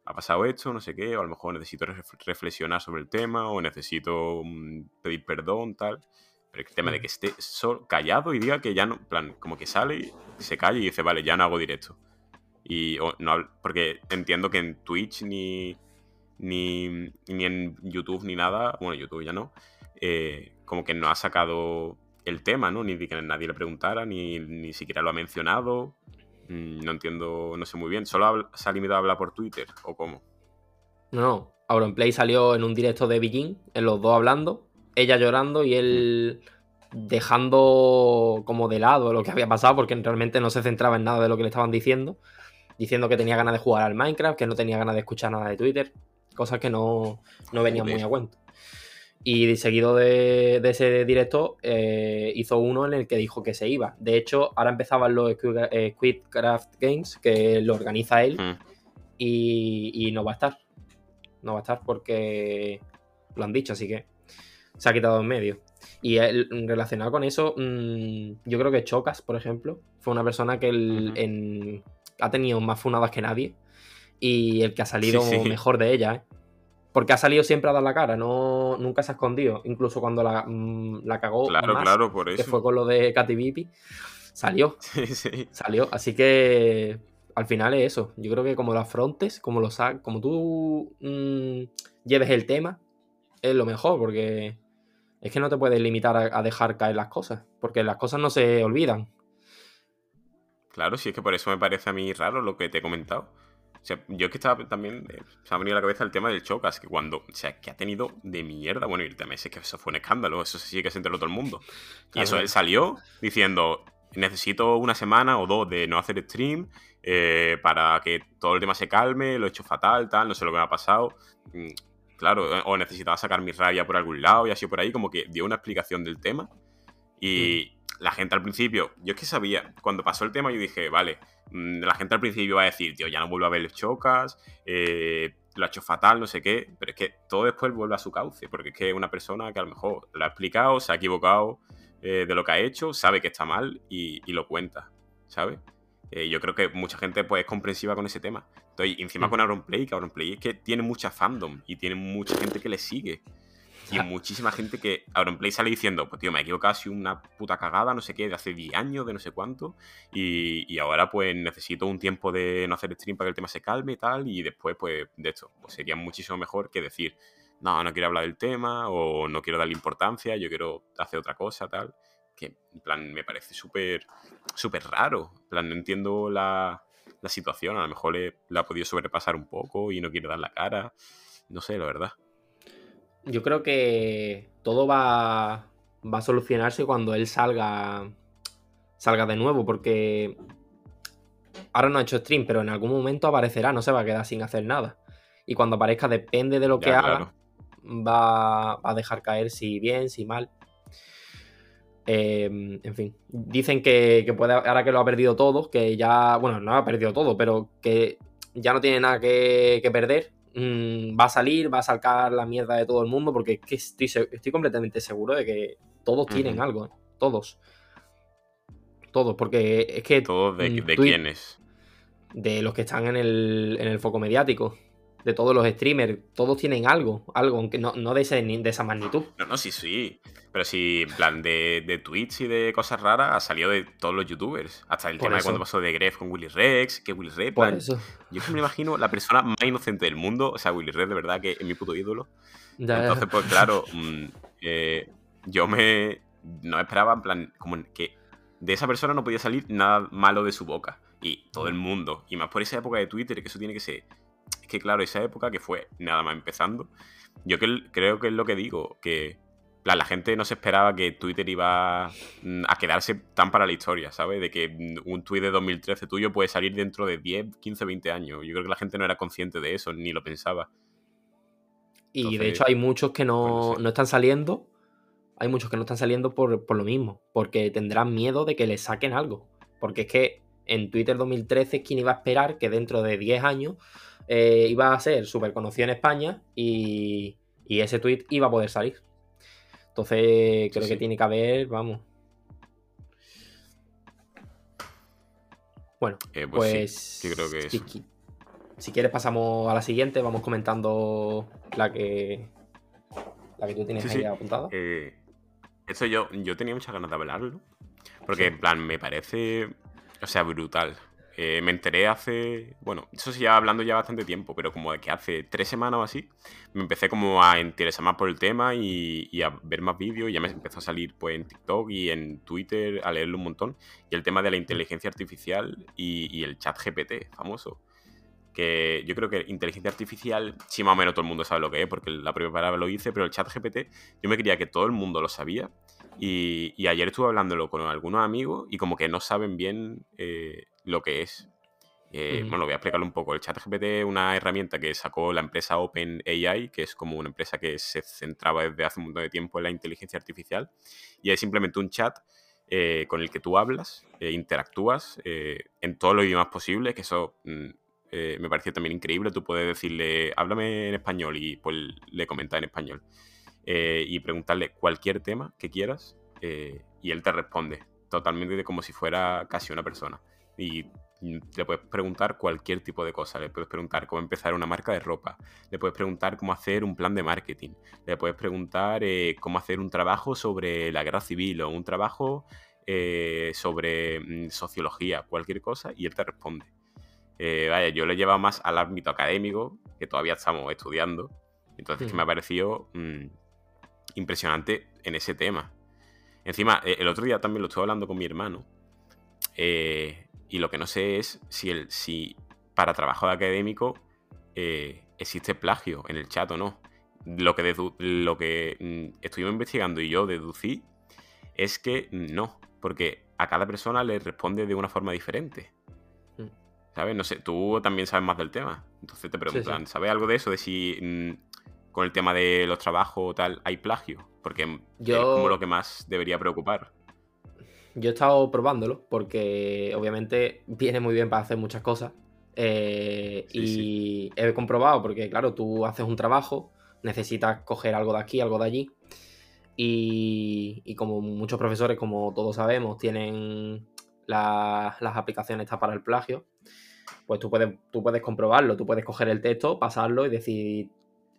A: ha pasado esto, no sé qué, o a lo mejor necesito reflexionar sobre el tema, o necesito mm, pedir perdón, tal. Pero el tema de que esté callado y diga que ya no, plan, como que sale, se calla y dice, vale, ya no hago directo. Y no, porque entiendo que en Twitch ni, ni, ni en YouTube ni nada, bueno, YouTube ya no, eh, como que no ha sacado el tema, ¿no? Ni que nadie le preguntara, ni, ni siquiera lo ha mencionado. Mm, no entiendo, no sé muy bien. ¿Solo se ha limitado a hablar por Twitter o cómo?
B: No, no. Auronplay salió en un directo de Beijing, en los dos hablando, ella llorando y él dejando como de lado lo que había pasado, porque realmente no se centraba en nada de lo que le estaban diciendo, diciendo que tenía ganas de jugar al Minecraft, que no tenía ganas de escuchar nada de Twitter, cosas que no, no venían muy a cuento. Y seguido de, ese directo, eh, hizo uno en el que dijo que se iba. De hecho, ahora empezaban los Squidcraft Games, que lo organiza él, hmm. y, no va a estar. No va a estar porque lo han dicho, así que se ha quitado en medio. Y relacionado con eso, mm, yo creo que Chocas, por ejemplo, fue una persona que ha tenido más funadas que nadie y el que ha salido mejor de ella. ¿eh? Porque ha salido siempre a dar la cara, no, nunca se ha escondido. Incluso cuando la, mm, cagó.
A: Claro, claro, por eso.
B: Que fue con lo de Katy Bipi. Salió. Sí, sí. Salió. Así que al final es eso. Yo creo que como lo afrontes, como lo como tú mm, lleves el tema, es lo mejor. Porque es que no te puedes limitar a dejar caer las cosas. Porque las cosas no se olvidan.
A: Claro, sí, es que por eso me parece a mí raro lo que te he comentado o sea, yo es que estaba también, eh, se ha venido a la cabeza el tema del Chocas, que cuando, o sea, que ha tenido de mierda, bueno, y también es que eso fue un escándalo, eso sí que se enteró todo el mundo. Y eso, él salió diciendo, necesito una semana o dos de no hacer stream eh, para que todo el tema se calme, lo he hecho fatal, tal, no sé lo que me ha pasado. Mm, claro, eh, o necesitaba sacar mi rabia por algún lado y así por ahí, como que dio una explicación del tema. Y la gente al principio, yo es que sabía, cuando pasó el tema yo dije, vale, mm, la gente al principio va a decir, tío, ya no vuelvo a ver chocas, eh, lo ha hecho fatal, no sé qué, pero es que todo después vuelve a su cauce, porque es que es una persona que a lo mejor lo ha explicado, se ha equivocado de lo que ha hecho, sabe que está mal y, y lo cuenta, ¿sabes? Eh, yo creo que mucha gente pues, es comprensiva con ese tema. Entonces, encima con Auronplay, que Auronplay es que tiene mucha fandom y tiene mucha gente que le sigue. Y muchísima gente que Auronplay sale diciendo, pues tío, me he equivocado, una puta cagada, no sé qué, de hace 10 años, de no sé cuánto. Y, y, ahora pues necesito un tiempo de no hacer stream para que el tema se calme y tal. Y después, pues, de esto, pues sería muchísimo mejor que decir, no, no quiero hablar del tema o no quiero darle importancia, yo quiero hacer otra cosa, tal que en plan me parece súper súper raro. En plan, no entiendo la, la situación. A lo mejor le, la ha podido sobrepasar un poco y no quiere dar la cara. No sé, la verdad.
B: Yo creo que todo va, va a solucionarse cuando él salga salga de nuevo, porque ahora no ha hecho stream, pero en algún momento aparecerá, no se va a quedar sin hacer nada. Y cuando aparezca, depende de lo que haga, va, va, a dejar caer si bien, si mal. Em, en fin, dicen que, puede, ahora que lo ha perdido todo, que ya, bueno, no ha perdido todo, pero que ya no tiene nada que, perder, mm, va a salir, va a sacar la mierda de todo el mundo, porque que estoy, estoy, completamente seguro de que todos tienen algo, todos. Todos, porque es que...
A: ¿Todos de, de quiénes?
B: De los que están en el, en el foco mediático de todos los streamers, todos tienen algo, algo, aunque no, no de, de esa magnitud.
A: No, no, sí, sí. Pero sí, en plan, de, de tweets y de cosas raras ha salido de todos los youtubers. Hasta el tema de cuando pasó de Gref con Willy Rex, que Willy Rex, plan, yo me imagino la persona más inocente del mundo, o sea, Willy Rex de verdad que es mi puto ídolo. Entonces, pues claro, mm, eh, yo me no esperaba, en plan, como que de esa persona no podía salir nada malo de su boca. Y todo el mundo, y más por esa época de Twitter, que eso tiene que ser es que, claro, esa época que fue nada más empezando, yo creo que es lo que digo, que la, gente no se esperaba que Twitter iba mm, a quedarse tan para la historia, ¿sabes? De que mm, un tweet de 2013 tuyo puede salir dentro de 10, 15, 20 años. Yo creo que la gente no era consciente de eso, ni lo pensaba.
B: Y de hecho hay muchos que no, no, están saliendo. Hay muchos que no están saliendo por, por, lo mismo. Porque tendrán miedo de que les saquen algo. Porque es que en Twitter 2013, ¿quién iba a esperar que dentro de 10 años eh, iba a ser súper conocido en España y, ese tweet iba a poder salir. Entonces creo que tiene que haber, vamos. Bueno, eh, pues,
A: pues creo que
B: si, si, quieres pasamos a la siguiente, vamos comentando la que la que tú tienes ahí apuntada.
A: Eh, eso yo, yo tenía muchas ganas de hablarlo. Porque en plan, me parece. O sea, brutal. Eh, me enteré hace, bueno, eso sí ya hablando ya bastante tiempo, pero como de que hace tres semanas o así, me empecé como a interesar más por el tema y, a ver más vídeos y ya me empezó a salir pues en TikTok y en Twitter a leerlo un montón. Y el tema de la inteligencia artificial y, el chat GPT famoso. Que yo creo que inteligencia artificial, sí más o menos todo el mundo sabe lo que es, porque la propia palabra lo hice, pero el chat GPT yo me creía que todo el mundo lo sabía. Y, ayer estuve hablándolo con algunos amigos y como que no saben bien eh, lo que es. Eh, bueno, voy a explicarlo un poco. El ChatGPT es una herramienta que sacó la empresa OpenAI, que es como una empresa que se centraba desde hace un montón de tiempo en la inteligencia artificial. Y es simplemente un chat eh, con el que tú hablas, e interactúas en todos los idiomas posibles, que eso mm, me pareció también increíble. Tú puedes decirle, háblame en español y pues le comenta en español. y preguntarle cualquier tema que quieras y él te responde totalmente como si fuera casi una persona y le puedes preguntar cualquier tipo de cosa. Le puedes preguntar cómo empezar una marca de ropa. Le puedes preguntar cómo hacer un plan de marketing. Le puedes preguntar eh, cómo hacer un trabajo sobre la guerra civil o un trabajo eh, sobre mm, sociología, cualquier cosa, y él te responde. Eh, vaya, yo le llevado más al ámbito académico, que todavía estamos estudiando. Entonces, que me ha parecido mm, impresionante en ese tema. Encima, el otro día también lo estuve hablando con mi hermano. Eh, y lo que no sé es si, el, si para trabajo académico eh, existe plagio en el chat o no. Lo que, lo que mm, estuvimos investigando y yo deducí es que no, porque a cada persona le responde de una forma diferente. ¿Sabes? No sé, tú también sabes más del tema. Entonces te preguntan, ¿sabes algo de eso? De si mm, con el tema de los trabajos o tal hay plagio. Porque Yo... es como lo que más debería preocupar.
B: Yo he estado probándolo porque obviamente viene muy bien para hacer muchas cosas. Eh, y he comprobado porque, claro, tú haces un trabajo, necesitas coger algo de aquí, algo de allí. Y, como muchos profesores, como todos sabemos, tienen las aplicaciones estas para el plagio, pues tú puedes, tú puedes comprobarlo, tú puedes coger el texto, pasarlo y decir,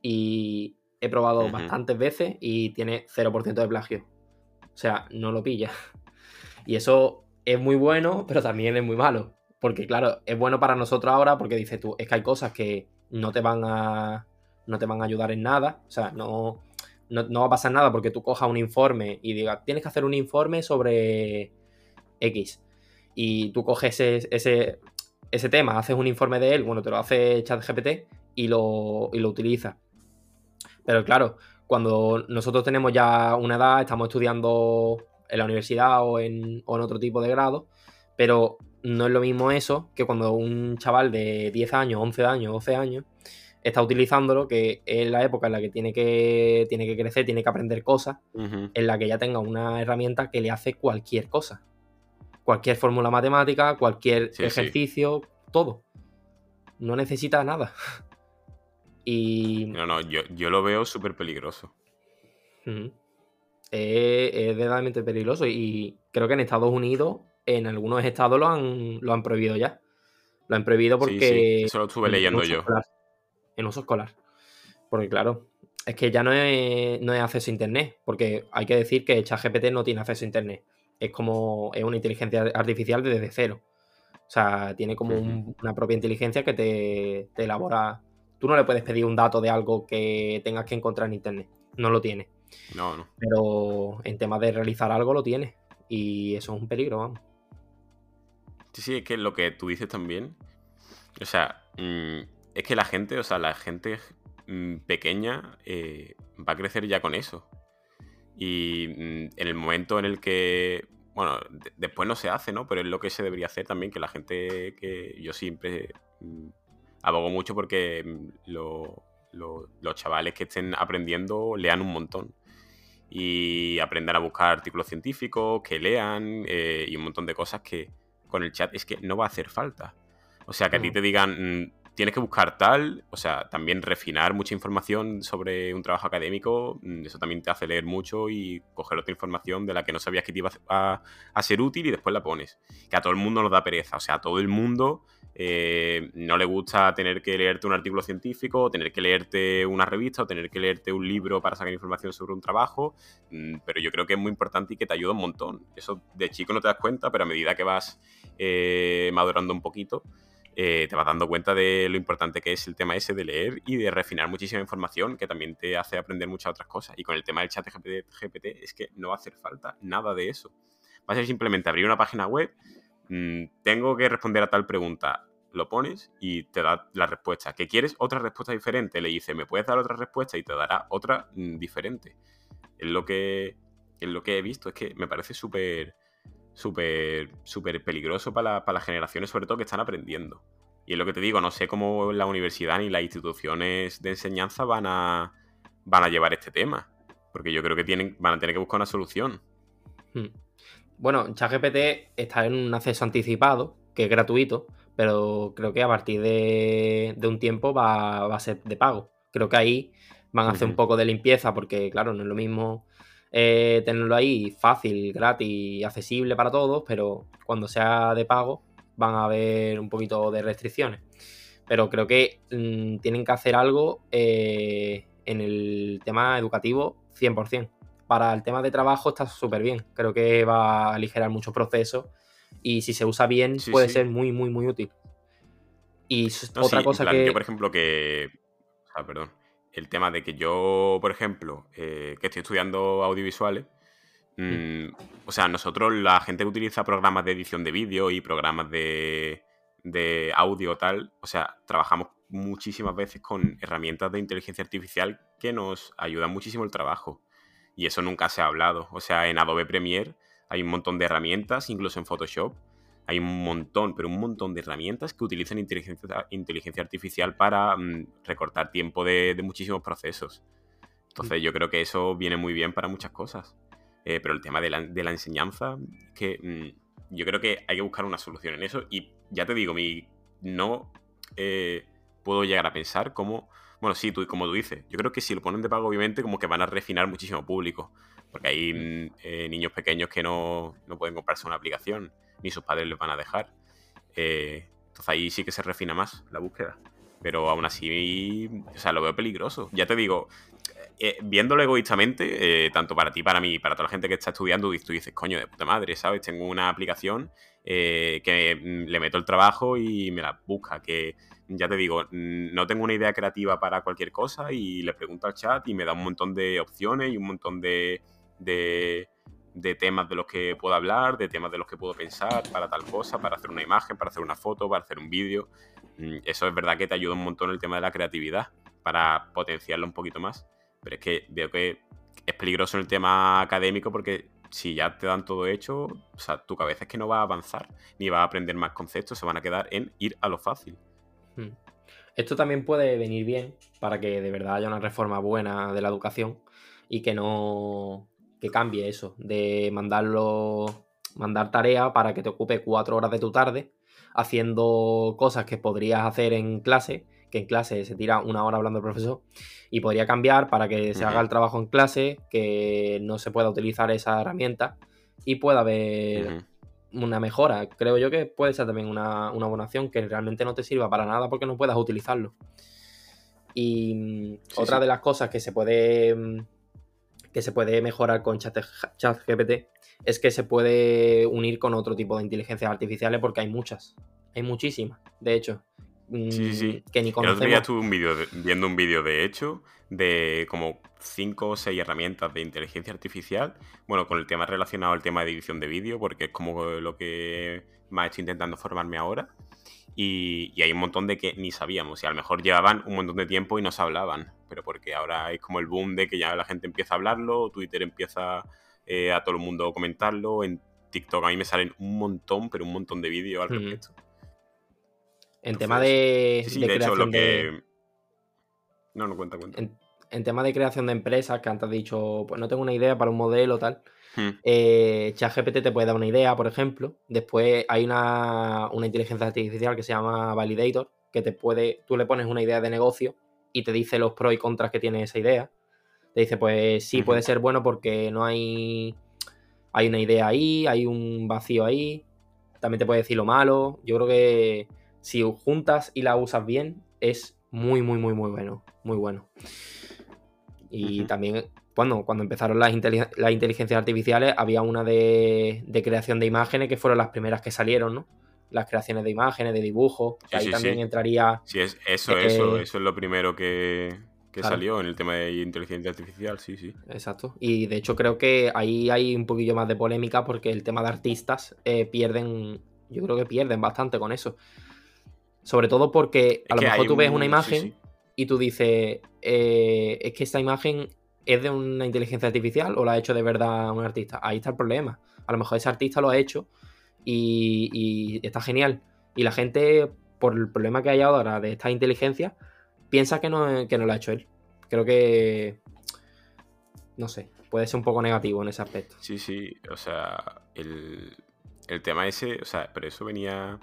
B: y he probado bastantes veces y tiene 0% de plagio. O sea, no lo pilla. Y eso es muy bueno, pero también es muy malo. Porque claro, es bueno para nosotros ahora porque dices tú, es que hay cosas que no te van a, no te van a ayudar en nada. O sea, no, no, va a pasar nada porque tú cojas un informe y digas, tienes que hacer un informe sobre X. Y tú coges ese, ese, tema, haces un informe de él, bueno, te lo hace ChatGPT y lo, y lo utilizas. Pero claro, cuando nosotros tenemos ya una edad, estamos estudiando en la universidad o en, o en otro tipo de grado, pero no es lo mismo eso que cuando un chaval de 10 años, 11 años, 12 años está utilizándolo, que es la época en la que tiene que, tiene que crecer, tiene que aprender cosas, en la que ya tenga una herramienta que le hace cualquier cosa. Cualquier fórmula matemática, cualquier ejercicio, todo. No necesita nada. y...
A: No, no, yo, lo veo súper peligroso.
B: es, es verdaderamente peligroso y creo que en Estados Unidos en algunos estados lo han, lo han prohibido ya. Lo han prohibido porque...
A: Eso lo estuve leyendo yo.
B: en uso escolar. Porque claro, es que ya no es, no es acceso a Internet, porque hay que decir que ChatGPT no tiene acceso a Internet. Es como, es una inteligencia artificial desde cero. O sea, tiene como una propia inteligencia que te, te, elabora. Tú no le puedes pedir un dato de algo que tengas que encontrar en Internet. No lo tiene.
A: No, no.
B: Pero en tema de realizar algo lo tiene. Y eso es un peligro, vamos.
A: Sí, sí, es que lo que tú dices también. O sea, mm, es que la gente, o sea, la gente mm, pequeña eh, va a crecer ya con eso. Y mm, en el momento en el que. Bueno, después no se hace, ¿no? Pero es lo que se debería hacer también, que la gente que yo siempre abogo mucho porque los chavales que estén aprendiendo lean un montón y aprendan a buscar artículos científicos, que lean eh, y un montón de cosas que, con el chat es que no va a hacer falta. O sea, que a ti te digan, mm, tienes que buscar tal, o sea, también refinar mucha información sobre un trabajo académico, mm, eso también te hace leer mucho y coger otra información de la que no sabías que te iba a, ser útil y después la pones. Que a todo el mundo nos da pereza, o sea, a todo el mundo eh, no le gusta tener que leerte un artículo científico, tener que leerte una revista o tener que leerte un libro para sacar información sobre un trabajo, mm, pero yo creo que es muy importante y que te ayuda un montón. Eso de chico no te das cuenta, pero a medida que vas eh, madurando un poquito, eh, te vas dando cuenta de lo importante que es el tema ese de leer y de refinar muchísima información, que también te hace aprender muchas otras cosas. Y con el tema del chat GPT, es que no va a hacer falta nada de eso. Va a ser simplemente abrir una página web, mm, tengo que responder a tal pregunta, lo pones y te da la respuesta. ¿Que quieres otra respuesta diferente? Le dice, ¿me puedes dar otra respuesta? Y te dará otra mm, diferente. Es lo que, es lo que he visto, es que me parece súper súper, súper peligroso para, las generaciones, sobre todo que están aprendiendo. Y es lo que te digo, no sé cómo la universidad ni las instituciones de enseñanza van a, van a llevar este tema. Porque yo creo que tienen, van a tener que buscar una solución.
B: Hmm. Bueno, ChatGPT está en un acceso anticipado, que es gratuito, pero creo que a partir de, un tiempo va, a ser de pago. Creo que ahí van a hacer un poco de limpieza, porque claro, no es lo mismo eh, tenerlo ahí fácil, gratis, accesible para todos, pero cuando sea de pago van a haber un poquito de restricciones. Pero creo que mm, tienen que hacer algo eh, en el tema educativo 100%. Para el tema de trabajo está súper bien. Creo que va a aligerar muchos procesos y si se usa bien puede ser muy, muy, muy útil. Y otra cosa que...
A: Yo, por ejemplo, que... Ah, perdón el tema de que yo, por ejemplo, eh, que estoy estudiando audiovisuales, mm, o sea, nosotros, la gente que utiliza programas de edición de vídeo y programas de, de audio tal, o sea, trabajamos muchísimas veces con herramientas de inteligencia artificial que nos ayudan muchísimo el trabajo. Y eso nunca se ha hablado. O sea, en Adobe Premiere hay un montón de herramientas, incluso en Photoshop. Hay un montón, pero un montón de herramientas que utilizan inteligencia, inteligencia artificial para mm, recortar tiempo de, muchísimos procesos. Entonces yo creo que eso viene muy bien para muchas cosas. Eh, pero el tema de la, de la enseñanza, que mm, yo creo que hay que buscar una solución en eso. Y ya te digo, mi, no eh, puedo llegar a pensar cómo... Bueno, sí, tú, como tú dices, yo creo que si lo ponen de pago, obviamente, como que van a refinar muchísimo público. Porque hay mm, eh, niños pequeños que no, pueden comprarse una aplicación, ni sus padres les van a dejar. Eh, entonces ahí sí que se refina más la búsqueda. Pero aún así, o sea, lo veo peligroso. Ya te digo, eh, viéndolo egoístamente, tanto para ti, para mí, para toda la gente que está estudiando, tú dices, coño, de puta madre, ¿sabes? Tengo una aplicación que mm, le meto el trabajo y me la busca, que ya te digo, no tengo una idea creativa para cualquier cosa y le pregunto al chat y me da un montón de opciones y un montón de, de, temas de los que puedo hablar, de temas de los que puedo pensar para tal cosa, para hacer una imagen, para hacer una foto, para hacer un vídeo. Mm, eso es verdad que te ayuda un montón el tema de la creatividad para potenciarlo un poquito más. Pero es que veo que es peligroso el tema académico porque si ya te dan todo hecho, o sea, tu cabeza es que no va a avanzar ni va a aprender más conceptos, se van a quedar en ir a lo fácil.
B: Hmm. Esto también puede venir bien para que de verdad haya una reforma buena de la educación y que no, que cambie eso, de mandarlo, mandar tarea para que te ocupe cuatro horas de tu tarde haciendo cosas que podrías hacer en clase, que en clase se tira una hora hablando el profesor, y podría cambiar para que se haga el trabajo en clase, que no se pueda utilizar esa herramienta y pueda haber una mejora. Creo yo que puede ser también una, una buena opción que realmente no te sirva para nada porque no puedas utilizarlo. Y mm, otra de las cosas que se puede mm, que se puede mejorar con ChatGPT es que se puede unir con otro tipo de inteligencias artificiales porque hay muchas. Hay muchísimas, de hecho.
A: Sí, sí. Mm, que ni conocemos. El otro día estuve un video viendo un vídeo, de hecho, de como cinco o seis herramientas de inteligencia artificial. Bueno, con el tema relacionado al tema de edición de vídeo, porque es como lo que más estoy intentando formarme ahora. Y, hay un montón de que ni sabíamos. Y a lo mejor llevaban un montón de tiempo y no se hablaban. Pero porque ahora es como el boom de que ya la gente empieza a hablarlo, Twitter empieza eh, a todo el mundo a comentarlo, en TikTok a mí me salen un montón, pero un montón de vídeos al respecto.
B: En tema de,
A: sí, de, hecho, lo que... No, no cuenta, cuenta.
B: En, tema de creación de empresas, que antes has dicho, pues no tengo una idea para un modelo tal. Hmm. Eh, ChatGPT te puede dar una idea, por ejemplo. Después hay una, inteligencia artificial que se llama Validator, que te puede, tú le pones una idea de negocio y te dice los pros y contras que tiene esa idea. Te dice, pues sí, puede ser bueno porque no hay, hay una idea ahí, hay un vacío ahí. También te puede decir lo malo. Yo creo que si juntas y la usas bien, es muy, muy, muy, muy bueno. Muy bueno. Y también cuando, cuando empezaron las, inteligencias artificiales, había una de, creación de imágenes que fueron las primeras que salieron, ¿no? Las creaciones de imágenes, de dibujos. ahí también entraría.
A: Sí, es, eso, eso, eso es lo primero que, salió en el tema de inteligencia artificial, sí, sí.
B: Exacto. Y de hecho creo que ahí hay un poquillo más de polémica porque el tema de artistas eh, pierden, yo creo que pierden bastante con eso. Sobre todo porque a lo mejor tú ves una imagen y tú dices, eh, es que esta imagen ¿es de una inteligencia artificial o la ha hecho de verdad un artista? Ahí está el problema. A lo mejor ese artista lo ha hecho y, está genial. Y la gente, por el problema que hay ahora de esta inteligencia, piensa que no, que no lo ha hecho él. Creo que. No sé, puede ser un poco negativo en ese aspecto.
A: Sí, sí, o sea, el, tema ese, o sea, pero eso venía.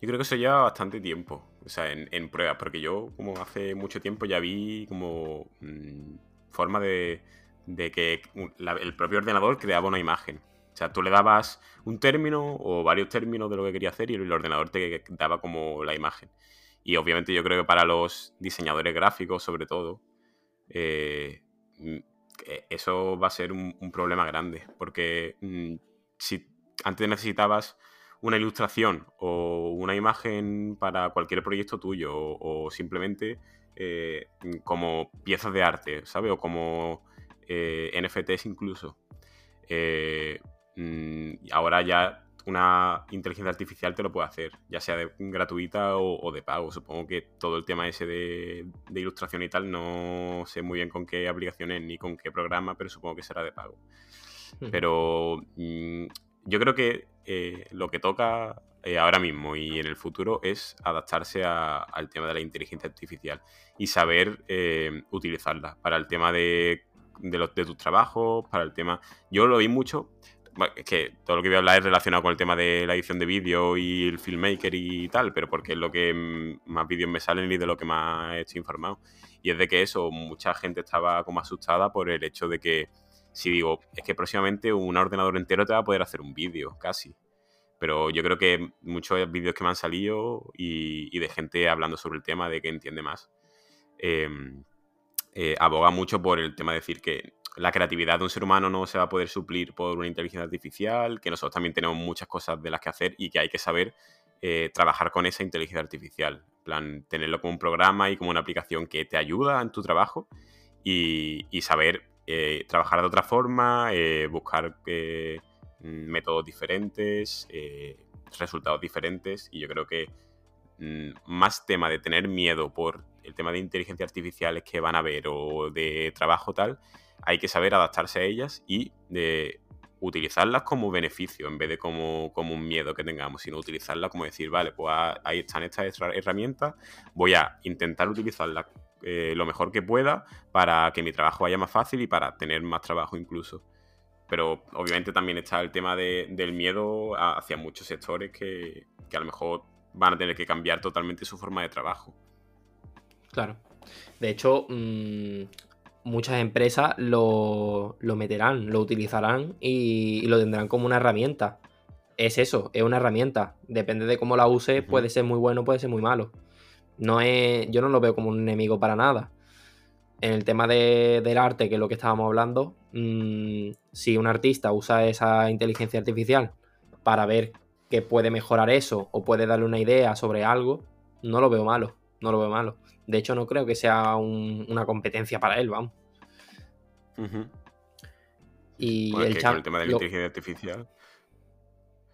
A: Yo creo que eso lleva bastante tiempo, o sea, en, pruebas, porque yo, como hace mucho tiempo, ya vi como. Mm, forma de, que el propio ordenador creaba una imagen. O sea, tú le dabas un término o varios términos de lo que quería hacer y el ordenador te daba como la imagen. Y obviamente yo creo que para los diseñadores gráficos, sobre todo, eh, mm, eso va a ser un, problema grande. Porque mm, si antes necesitabas una ilustración o una imagen para cualquier proyecto tuyo o simplemente eh, como piezas de arte, ¿sabes? O como eh, NFTs incluso. Eh, mm, ahora ya una inteligencia artificial te lo puede hacer, ya sea de, gratuita o, de pago. Supongo que todo el tema ese de, ilustración y tal, no sé muy bien con qué aplicaciones ni con qué programa, pero supongo que será de pago. Pero mm, yo creo que eh, lo que toca eh, ahora mismo y en el futuro es adaptarse al tema de la inteligencia artificial y saber eh, utilizarla para el tema de, los, de tus trabajos, para el tema... Yo lo vi mucho, es que todo lo que voy a hablar es relacionado con el tema de la edición de vídeo y el filmmaker y tal, pero porque es lo que más vídeos me salen y de lo que más estoy informado. Y es de que eso, mucha gente estaba como asustada por el hecho de que, si digo, es que próximamente un ordenador entero te va a poder hacer un vídeo, casi. Pero yo creo que muchos vídeos que me han salido y, de gente hablando sobre el tema, de que entiende más, em, eh, aboga mucho por el tema de decir que la creatividad de un ser humano no se va a poder suplir por una inteligencia artificial, que nosotros también tenemos muchas cosas de las que hacer y que hay que saber eh, trabajar con esa inteligencia artificial. Plan, tenerlo como un programa y como una aplicación que te ayuda en tu trabajo y, saber eh, trabajar de otra forma, buscar Mm, métodos diferentes, eh, resultados diferentes y yo creo que mm, más tema de tener miedo por el tema de inteligencia artificial que van a ver o de trabajo tal, hay que saber adaptarse a ellas y de utilizarlas como beneficio en vez de como, como un miedo que tengamos, sino utilizarlas como decir, vale, pues ah, ahí están estas herramientas, voy a intentar utilizarlas eh, lo mejor que pueda para que mi trabajo vaya más fácil y para tener más trabajo incluso. Pero obviamente también está el tema del miedo hacia muchos sectores que, a lo mejor van a tener que cambiar totalmente su forma de trabajo.
B: Claro. De hecho, mm, muchas empresas lo, meterán, lo utilizarán y, lo tendrán como una herramienta. Es eso, es una herramienta. Depende de cómo la uses, puede ser muy bueno, puede ser muy malo. No es, yo no lo veo como un enemigo para nada en el tema del arte, que es lo que estábamos hablando, mm, si un artista usa esa inteligencia artificial para ver que puede mejorar eso o puede darle una idea sobre algo, no lo veo malo, no lo veo malo. De hecho, no creo que sea una competencia para él, vamos.
A: Y el, chat, el tema de la inteligencia artificial.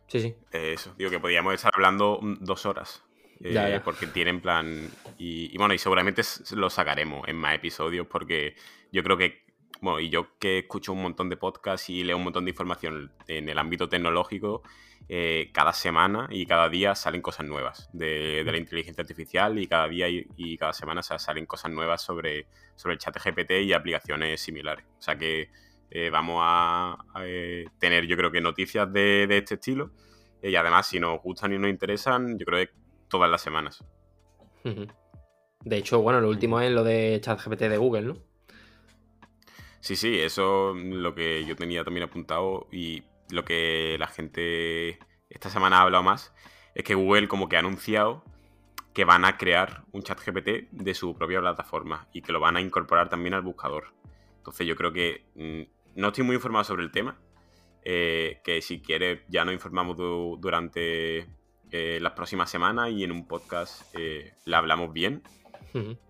B: Sí, sí.
A: Eso, digo que podríamos estar hablando dos horas. Eh, porque tienen plan. Y, bueno, y seguramente lo sacaremos en más episodios porque yo creo que. Bueno, y yo que escucho un montón de podcasts y leo un montón de información en el ámbito tecnológico, eh, cada semana y cada día salen cosas nuevas de, la inteligencia artificial y cada día y, cada semana salen cosas nuevas sobre, sobre el chat GPT y aplicaciones similares. O sea que eh, vamos a, tener, yo creo que noticias de, de este estilo. Y además, si nos gustan y nos interesan, yo creo que todas las semanas.
B: De hecho, bueno, lo último es lo de ChatGPT de Google, ¿no?
A: Sí, sí, eso es lo que yo tenía también apuntado y lo que la gente esta semana ha hablado más es que Google como que ha anunciado que van a crear un chat GPT de su propia plataforma y que lo van a incorporar también al buscador. Entonces yo creo que mm, no estoy muy informado sobre el tema, eh, que si quieres ya nos informamos durante eh, las próximas semanas y en un podcast eh, la hablamos bien.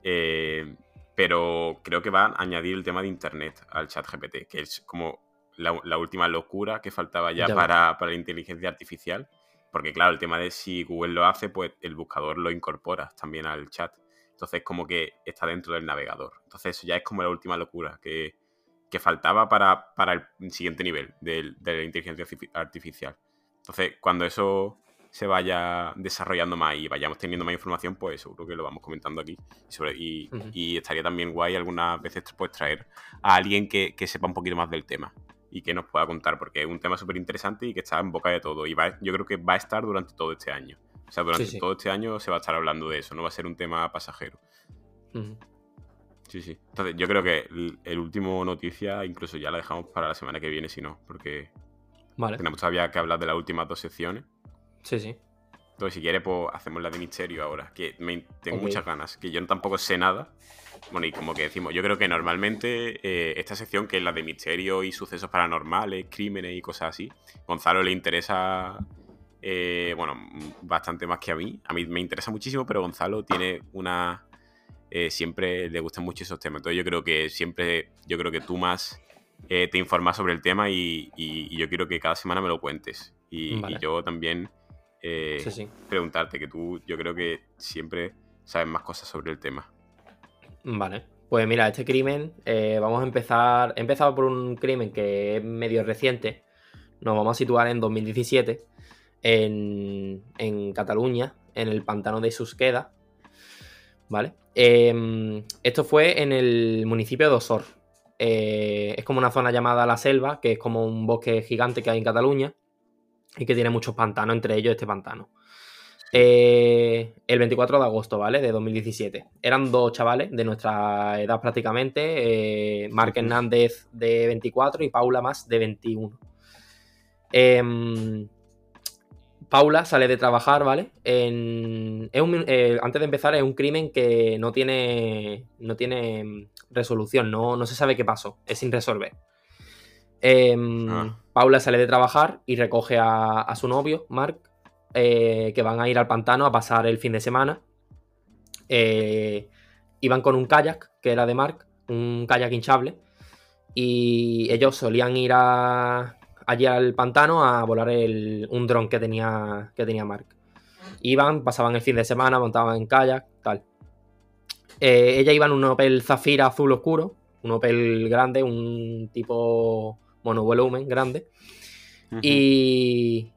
A: Eh, pero creo que va a añadir el tema de Internet al chat GPT, que es como la, última locura que faltaba ya, para, la inteligencia artificial. Porque claro, el tema de si Google lo hace, pues el buscador lo incorpora también al chat. Entonces como que está dentro del navegador. Entonces eso ya es como la última locura que, faltaba para, el siguiente nivel de, de la inteligencia artificial. Entonces cuando eso se vaya desarrollando más y vayamos teniendo más información, pues seguro que lo vamos comentando aquí. y, estaría también guay algunas veces pues, traer a alguien que, sepa un poquito más del tema y que nos pueda contar, porque es un tema súper interesante y que está en boca de todo. Y yo creo que va a estar durante todo este año. O sea, durante todo este año se va a estar hablando de eso, no va a ser un tema pasajero. Sí, sí. Entonces, yo creo que el, último noticia incluso ya la dejamos para la semana que viene, si no, porque tenemos todavía que hablar de las últimas dos secciones.
B: Sí, sí.
A: Entonces, si quieres, pues hacemos la de misterio ahora, que tengo muchas ganas, que yo tampoco sé nada. Bueno, y como que decimos, yo creo que normalmente eh, esta sección, que es la de misterio y sucesos paranormales, crímenes y cosas así, Gonzalo le interesa, eh, bueno, bastante más que a mí. A mí me interesa muchísimo, pero Gonzalo tiene una... Eh, siempre le gustan mucho esos temas. Entonces yo creo que siempre, yo creo que tú más te informas sobre el tema y, yo quiero que cada semana me lo cuentes. y yo también eh, preguntarte, que tú yo creo que siempre sabes más cosas sobre el tema.
B: Vale. Pues mira, este crimen, eh, vamos a empezar. He empezado por un crimen que es medio reciente. nos vamos a situar en 2017, en, en Cataluña, en el pantano de Susqueda, ¿vale? Em, esto fue en el municipio de Osor. Eh, es como una zona llamada La Selva, que es como un bosque gigante que hay en Cataluña y que tiene muchos pantanos, entre ellos este pantano. Eh, el 24 de agosto, ¿vale? De 2017. Eran dos chavales de nuestra edad prácticamente, eh, Marc Hernández de 24 y Paula Más de 21. Em, Paula sale de trabajar, ¿vale? En, eh, antes de empezar, es un crimen que no tiene, no tiene resolución, no, no se sabe qué pasó, es sin resolver. Em, ah. Paula sale de trabajar y recoge a, su novio, Mark, eh, que van a ir al pantano a pasar el fin de semana. Eh, iban con un kayak, que era de Mark, un kayak hinchable, y ellos solían ir allí al pantano a volar un dron que tenía, que tenía Mark. Iban, pasaban el fin de semana, montaban en kayak, tal. Eh, ella iba en un Opel Zafira azul oscuro, un Opel grande, un tipo monovolumen grande. Y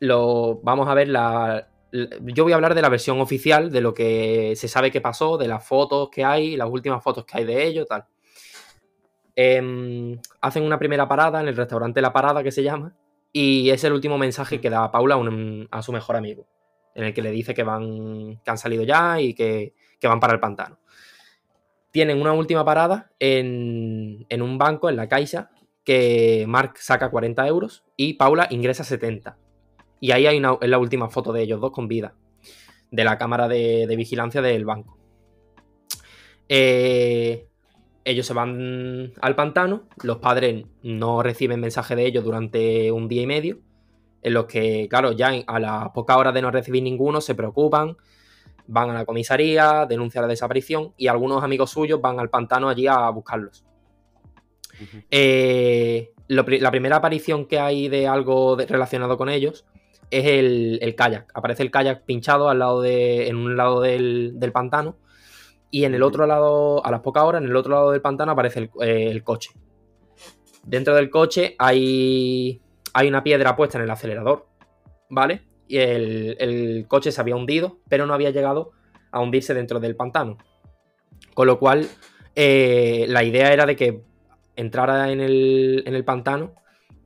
B: lo vamos a ver la, Yo voy a hablar de la versión oficial, de lo que se sabe que pasó, de las fotos que hay, las últimas fotos que hay de ello, tal. Em, hacen una primera parada en el restaurante La Parada, que se llama, y es el último mensaje que da Paula a, su mejor amigo, en el que le dice que, van, que han salido ya y que, que van para el pantano. Tienen una última parada en, en un banco, en la Caixa, que Mark saca 40 euros y Paula ingresa 70. Y ahí hay una, la última foto de ellos dos con vida, de la cámara de, vigilancia del banco. Eh, ellos se van al pantano, los padres no reciben mensaje de ellos durante un día y medio, en los que, claro, ya a las pocas horas de no recibir ninguno se preocupan, van a la comisaría, denuncian la desaparición y algunos amigos suyos van al pantano allí a buscarlos. Eh, la primera aparición que hay de algo relacionado con ellos es el, kayak. Aparece el kayak pinchado al lado de, en un lado del, pantano y en el otro lado, a las pocas horas, en el otro lado del pantano aparece el, eh, coche. Dentro del coche hay, hay una piedra puesta en el acelerador, ¿vale? Y el, coche se había hundido, pero no había llegado a hundirse dentro del pantano. Con lo cual, eh, la idea era de que entrara en el, en el pantano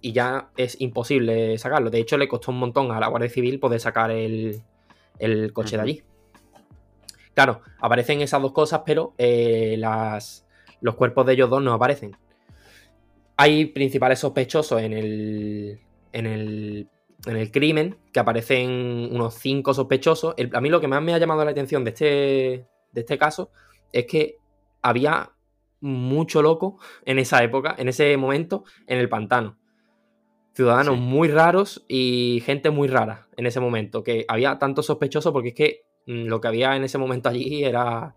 B: y ya es imposible sacarlo. De hecho, le costó un montón a la Guardia Civil poder sacar el, coche de allí. Claro, aparecen esas dos cosas, pero eh, las, los cuerpos de ellos dos no aparecen. Hay principales sospechosos en el, en el, en el crimen, que aparecen unos cinco sospechosos. a mí lo que más me ha llamado la atención de este, de este caso es que había mucho loco en esa época, en ese momento, en el pantano. Ciudadanos muy raros y gente muy rara en ese momento, que había tanto sospechoso porque es que mm, lo que había en ese momento allí era...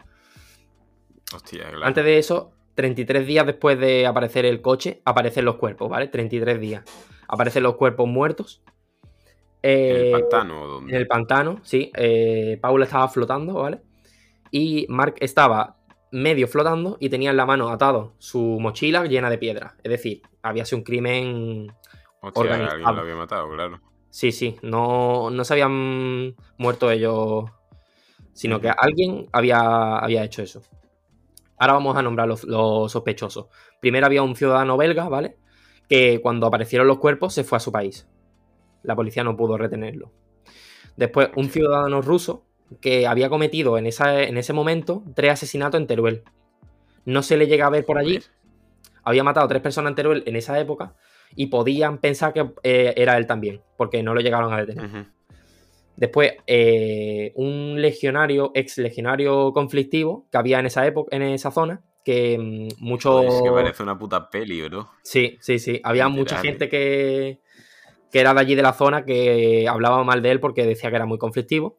B: Hostia, claro. Antes de eso, 33 días después de aparecer el coche, aparecen los cuerpos, ¿vale? 33 días. Aparecen los cuerpos muertos.
A: ¿En el eh, pantano?
B: En el pantano, sí. Eh, Paula estaba flotando, ¿vale? Y Mark estaba medio flotando y tenía en la mano atado su mochila llena de piedras. Es decir, había sido un crimen
A: organizado. Alguien lo había matado, claro.
B: Sí, sí, no, no se habían muerto ellos, sino que alguien había, había hecho eso. Ahora vamos a nombrar los, los, sospechosos. Primero había un ciudadano belga, ¿vale? Que cuando aparecieron los cuerpos se fue a su país. La policía no pudo retenerlo. Después, un ciudadano ruso que había cometido en, esa, en ese momento tres asesinatos en Teruel. No se le llega a ver por allí. Había matado a tres personas en Teruel en esa época y podían pensar que eh, era él también, porque no lo llegaron a detener. Después, eh, un legionario, ex legionario conflictivo que había en esa época, en esa zona, que mm, mucho.
A: Es que parece una puta peli, bro.
B: Sí, sí, sí. Había mucha gente que, que era de allí de la zona que hablaba mal de él porque decía que era muy conflictivo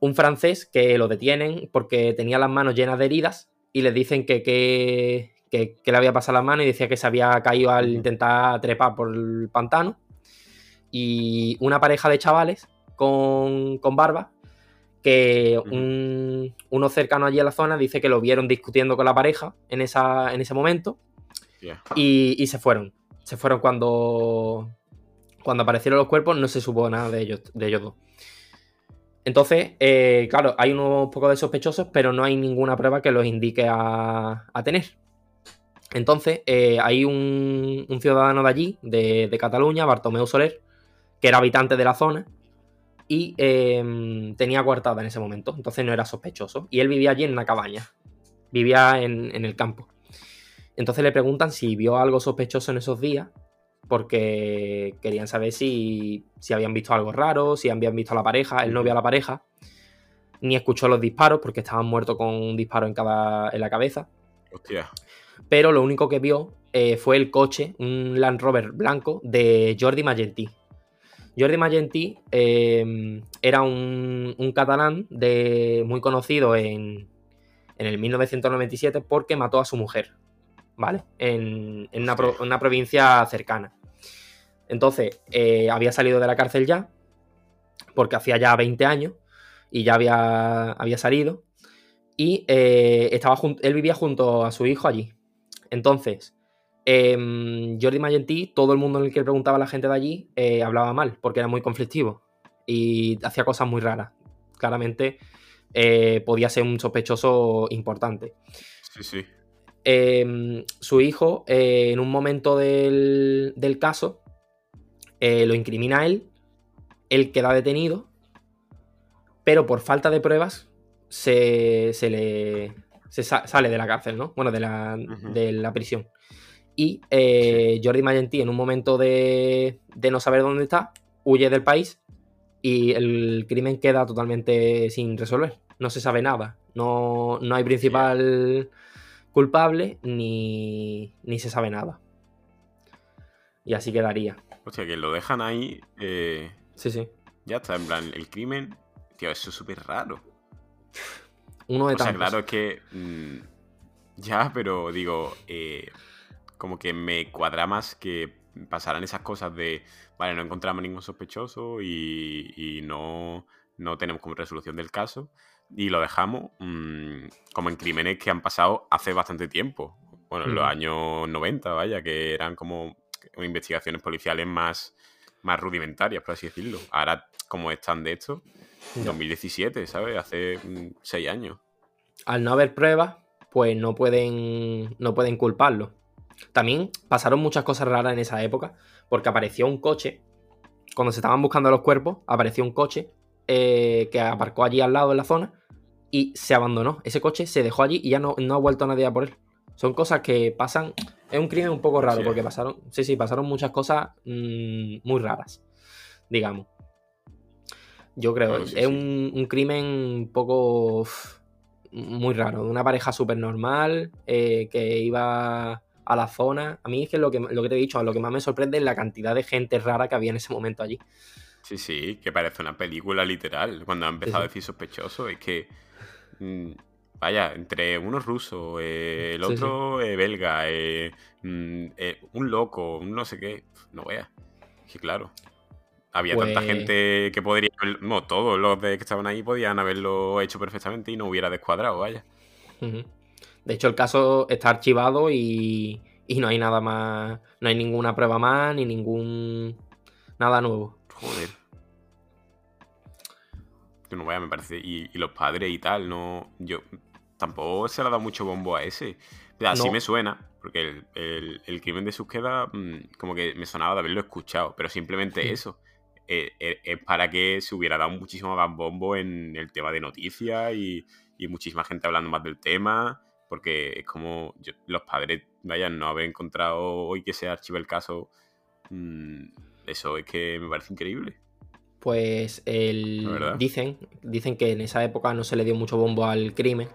B: un francés que lo detienen porque tenía las manos llenas de heridas y le dicen que, que, le había pasado las manos y decía que se había caído al intentar trepar por el pantano. Y una pareja de chavales con, barba que uno cercano allí a la zona dice que lo vieron discutiendo con la pareja en, esa, en ese momento y, y, se fueron. Se fueron cuando, Cuando aparecieron los cuerpos no se supo nada de ellos, de ellos dos. Entonces, eh, claro, hay unos pocos de sospechosos, pero no hay ninguna prueba que los indique a, tener. Entonces, eh, hay un, ciudadano de allí, de, Cataluña, Bartomeu Soler, que era habitante de la zona y em, tenía coartada en ese momento, entonces no era sospechoso. Y él vivía allí en una cabaña, vivía en, en el campo. Entonces le preguntan si vio algo sospechoso en esos días porque querían saber si, habían visto algo raro, si habían visto a la pareja, él no vio a la pareja, ni escuchó los disparos porque estaban muertos con un disparo en, cada, en la cabeza.
A: Hostia.
B: Pero lo único que vio eh, fue el coche, un Land Rover blanco de Jordi Magentí. Jordi Magentí eh, era un, catalán de, muy conocido en, en el 1997 porque mató a su mujer, ¿vale? En, una, provincia cercana. Entonces, eh, había salido de la cárcel ya, porque hacía ya 20 años y ya había, había salido. Y eh, estaba él vivía junto a su hijo allí. Entonces, eh, Jordi Magentí, todo el mundo en el que preguntaba a la gente de allí, eh, hablaba mal, porque era muy conflictivo y hacía cosas muy raras. Claramente podía ser un sospechoso importante.
A: Sí, sí.
B: su hijo, en un momento del, del caso, eh, lo incrimina a él, él queda detenido, pero por falta de pruebas se, le sale de la cárcel, ¿no? Bueno, de la, de la prisión. Y eh, Jordi Magentí, en un momento de, no saber dónde está, huye del país y el crimen queda totalmente sin resolver. No se sabe nada. No, no hay principal culpable ni, ni se sabe nada. Y así quedaría.
A: O sea, que lo dejan ahí. Eh,
B: sí, sí.
A: Ya está, en plan, el crimen. Tío, eso es súper raro.
B: Uno de
A: o sea, claro, es que. Mm, ya, pero digo. Eh, como que me cuadra más que pasaran esas cosas de. Vale, no encontramos ningún sospechoso y, no, no tenemos como resolución del caso. Y lo dejamos mm, como en crímenes que han pasado hace bastante tiempo. Bueno, en los años 90, vaya, que eran como investigaciones policiales más, más rudimentarias, por así decirlo. Ahora, como están de esto, 2017, ¿sabes? Hace mm, seis años.
B: Al no haber pruebas, pues no pueden, no pueden culparlo. También pasaron muchas cosas raras en esa época, porque apareció un coche, cuando se estaban buscando los cuerpos, apareció un coche eh, que aparcó allí al lado en la zona y se abandonó. Ese coche se dejó allí y ya no, no ha vuelto nadie a por él. Son cosas que pasan. Es un crimen un poco raro porque pasaron. Sí, sí, pasaron muchas cosas mm, muy raras. Digamos. Yo creo. es un, crimen un poco. muy raro. Una pareja súper normal eh, que iba a la zona. A mí es que lo, que lo que te he dicho, lo que más me sorprende es la cantidad de gente rara que había en ese momento allí.
A: Sí, sí, que parece una película literal. Cuando ha empezado a decir sospechoso, es que. Mm, Vaya, entre uno ruso, eh, el otro belga, eh, mm, eh, un loco, un no sé qué. No vea. Que claro. Había tanta pues gente que podría. No, todos los de que estaban ahí podían haberlo hecho perfectamente y no hubiera descuadrado, vaya.
B: De hecho, el caso está archivado y, y no hay nada más. No hay ninguna prueba más ni ningún. Nada nuevo.
A: Joder no vaya, me parece. Y, y, los padres y tal, no. Yo tampoco se le ha dado mucho bombo a ese. Pero así me suena, porque el, crimen de Susqueda mm, como que me sonaba de haberlo escuchado, pero simplemente eso. Eh, eh, es para que se hubiera dado muchísimo más bombo en el tema de noticias y, muchísima gente hablando más del tema, porque es como los padres, vayan, no haber encontrado hoy que se archive el caso, mm, eso es que me parece increíble.
B: Pues el, dicen, dicen que en esa época no se le dio mucho bombo al crimen,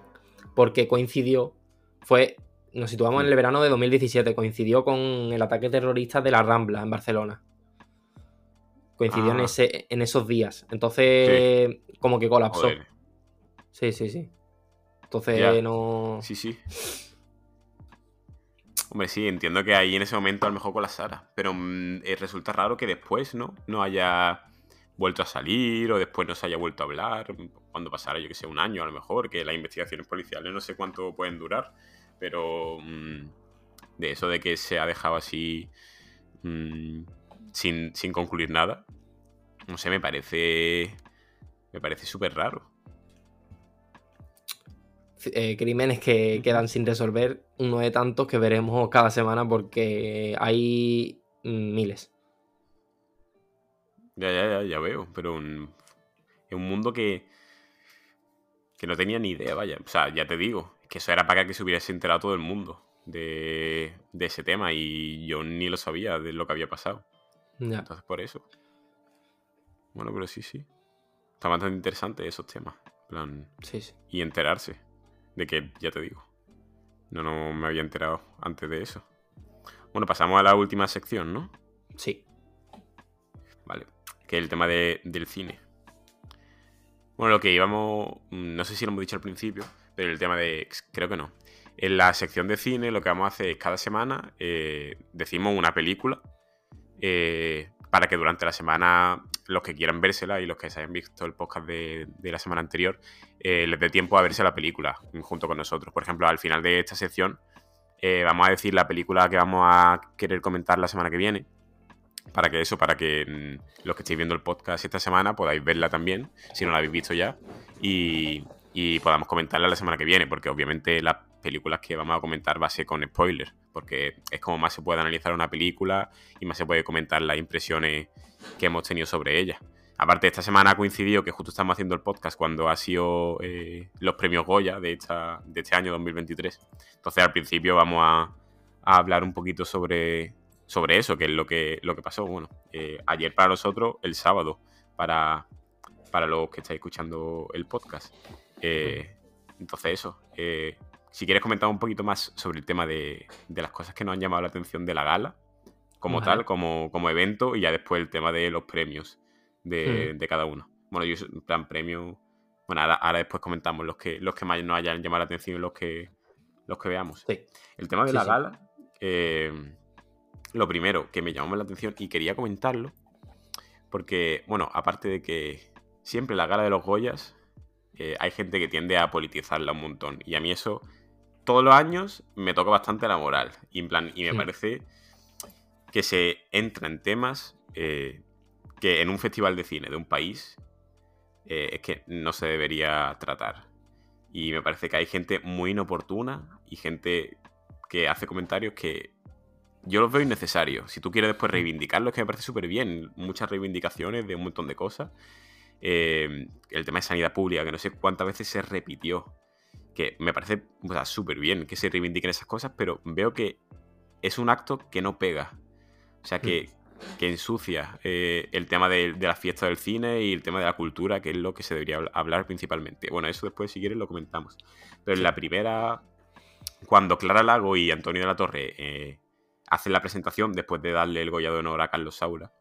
B: porque coincidió, fue, nos situamos en el verano de 2017, coincidió con el ataque terrorista de la Rambla en Barcelona. Coincidió en, ah. ese, en esos días. Entonces, como que colapsó. Sí, sí, sí. Entonces no.
A: Sí, sí. Hombre, sí, entiendo que ahí en ese momento a lo mejor colapsara. Pero mm, eh, resulta raro que después, ¿no? No haya vuelto a salir o después no se haya vuelto a hablar, cuando pasara, yo que sé, un año a lo mejor, que las investigaciones policiales no sé cuánto pueden durar, pero mm, de eso de que se ha dejado así mm, sin, sin concluir nada. No sé, me parece. Me parece súper raro.
B: Eh, crímenes que quedan sin resolver, uno de tantos que veremos cada semana porque hay miles.
A: Ya, ya, ya, ya veo, pero un, es un mundo que, que no tenía ni idea, vaya. O sea, ya te digo, que eso era para que se hubiese enterado todo el mundo de, de ese tema y yo ni lo sabía de lo que había pasado. Entonces, por eso. Bueno, pero sí, sí. Está bastante interesante esos temas. plan,
B: sí, sí.
A: Y enterarse de que, ya te digo, no, no me había enterado antes de eso. Bueno, pasamos a la última sección, ¿no?
B: Sí.
A: Que es el tema de, del cine. Bueno, lo que íbamos, no sé si lo hemos dicho al principio, pero el tema de, creo que no. En la sección de cine lo que vamos a hacer es cada semana eh, decimos una película eh, para que durante la semana los que quieran vérsela y los que se hayan visto el podcast de, la semana anterior eh, les dé tiempo a verse la película junto con nosotros. Por ejemplo, al final de esta sección eh, vamos a decir la película que vamos a querer comentar la semana que viene. Para que eso, para que mm, los que estéis viendo el podcast esta semana podáis verla también, si no la habéis visto ya, y, y podamos comentarla la semana que viene, porque obviamente las películas que vamos a comentar va a ser con spoilers, porque es como más se puede analizar una película y más se puede comentar las impresiones que hemos tenido sobre ella. Aparte, esta semana ha coincidido que justo estamos haciendo el podcast cuando ha sido eh, los premios Goya de, esta, de este año 2023. Entonces, al principio vamos a, hablar un poquito sobre, sobre eso, que es lo que, lo que pasó. Bueno, eh, ayer para nosotros, el sábado, para, para los que estáis escuchando el podcast. Eh, entonces, eso. si quieres comentar un poquito más sobre el tema de, de las cosas que nos han llamado la atención de la gala, como tal, como, como evento, y ya después el tema de los premios de, hmm. cada uno. Bueno, yo en plan premio. Bueno, ahora, después comentamos los que, los que más nos hayan llamado la atención y los que, los que veamos. El tema de la gala, eh, lo primero que me llamó la atención y quería comentarlo, porque, bueno, aparte de que siempre la gala de los Goyas eh, hay gente que tiende a politizarla un montón. Y a mí eso, todos los años, me toca bastante la moral. Y, en plan, y me parece que se entra en temas eh, que en un festival de cine de un país eh, es que no se debería tratar. Y me parece que hay gente muy inoportuna y gente que hace comentarios que yo los veo innecesarios. Si tú quieres después reivindicarlos, es que me parece súper bien. Muchas reivindicaciones de un montón de cosas. Eh, el tema de sanidad pública, que no sé cuántas veces se repitió. Que me parece súper bien que se reivindiquen esas cosas, pero veo que es un acto que no pega. O sea, que, mm. ensucia eh, el tema de, la fiesta del cine y el tema de la cultura, que es lo que se debería hablar principalmente. Bueno, eso después, si quieres, lo comentamos. Pero en la primera, cuando Clara Lago y Antonio de la Torre eh, hacen la presentación después de darle el Goya de honor a Carlos Saura,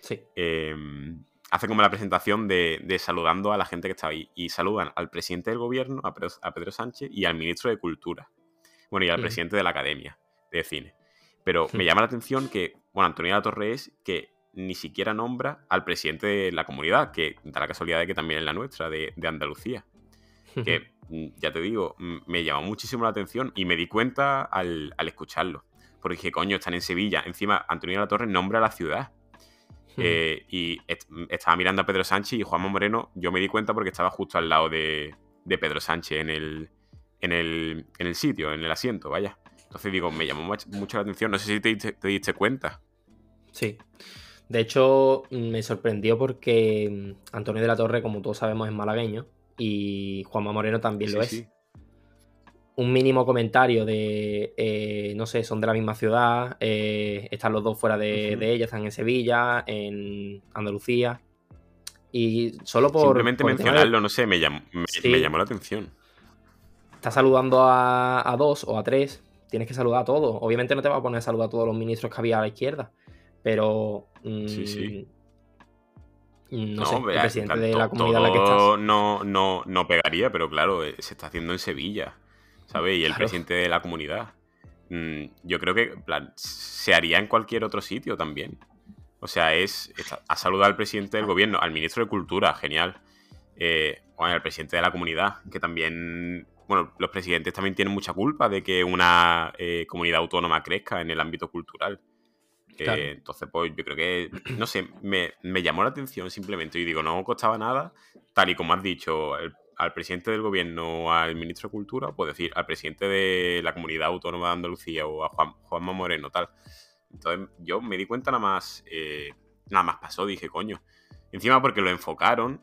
B: sí.
A: Em, hace como la presentación de, saludando a la gente que está ahí. Y saludan al presidente del gobierno, a Pedro, Sánchez, y al ministro de Cultura. Bueno, y al presidente de la Academia de Cine. Pero me llama la atención que bueno, Antonio de la Torre es que ni siquiera nombra al presidente de la comunidad, que da la casualidad de que también es la nuestra, de, Andalucía. Que, ya te digo, me llamó muchísimo la atención y me di cuenta al, escucharlo. Porque dije, coño, están en Sevilla. Encima, Antonio de la Torre nombra la ciudad. Eh, y estaba mirando a Pedro Sánchez y Juanma Moreno, yo me di cuenta porque estaba justo al lado de, Pedro Sánchez en el, en el, en el sitio, en el asiento, vaya. Entonces digo, me llamó mucho la atención. No sé si te diste cuenta.
B: Sí. De hecho, me sorprendió porque mm, Antonio de la Torre, como todos sabemos, es malagueño y Juanma Moreno también lo es. Un mínimo comentario de, eh, no sé, son de la misma ciudad, eh, están los dos fuera de, ella, están en Sevilla, en Andalucía. Y solo por.
A: Simplemente mencionarlo, no sé, me llamó, me, llamó la atención.
B: Está saludando a, a, dos o a tres, tienes que saludar a todos. Obviamente no te va a poner a saludar a todos los ministros que había a la izquierda. Pero. sí, sí. Mm, no, sé, el presidente de la comunidad en la que estás.
A: No, no, no pegaría, pero claro, eh, se está haciendo en Sevilla, ¿sabes? Y el presidente de la comunidad. Mm, yo creo que se haría en cualquier otro sitio también. O sea, es, a saludar al presidente del gobierno, al ministro de Cultura, genial. Eh, o al presidente de la comunidad, que también, bueno, los presidentes también tienen mucha culpa de que una eh, comunidad autónoma crezca en el ámbito cultural. Eh, entonces, pues yo creo que, no sé, me, llamó la atención simplemente y digo, no costaba nada, tal y como has dicho, al presidente del gobierno o al ministro de Cultura, pues decir al presidente de la comunidad autónoma de Andalucía o a Juan, Juanma Moreno, tal. Entonces yo me di cuenta nada más, eh, nada más pasó, dije, coño. Encima porque lo enfocaron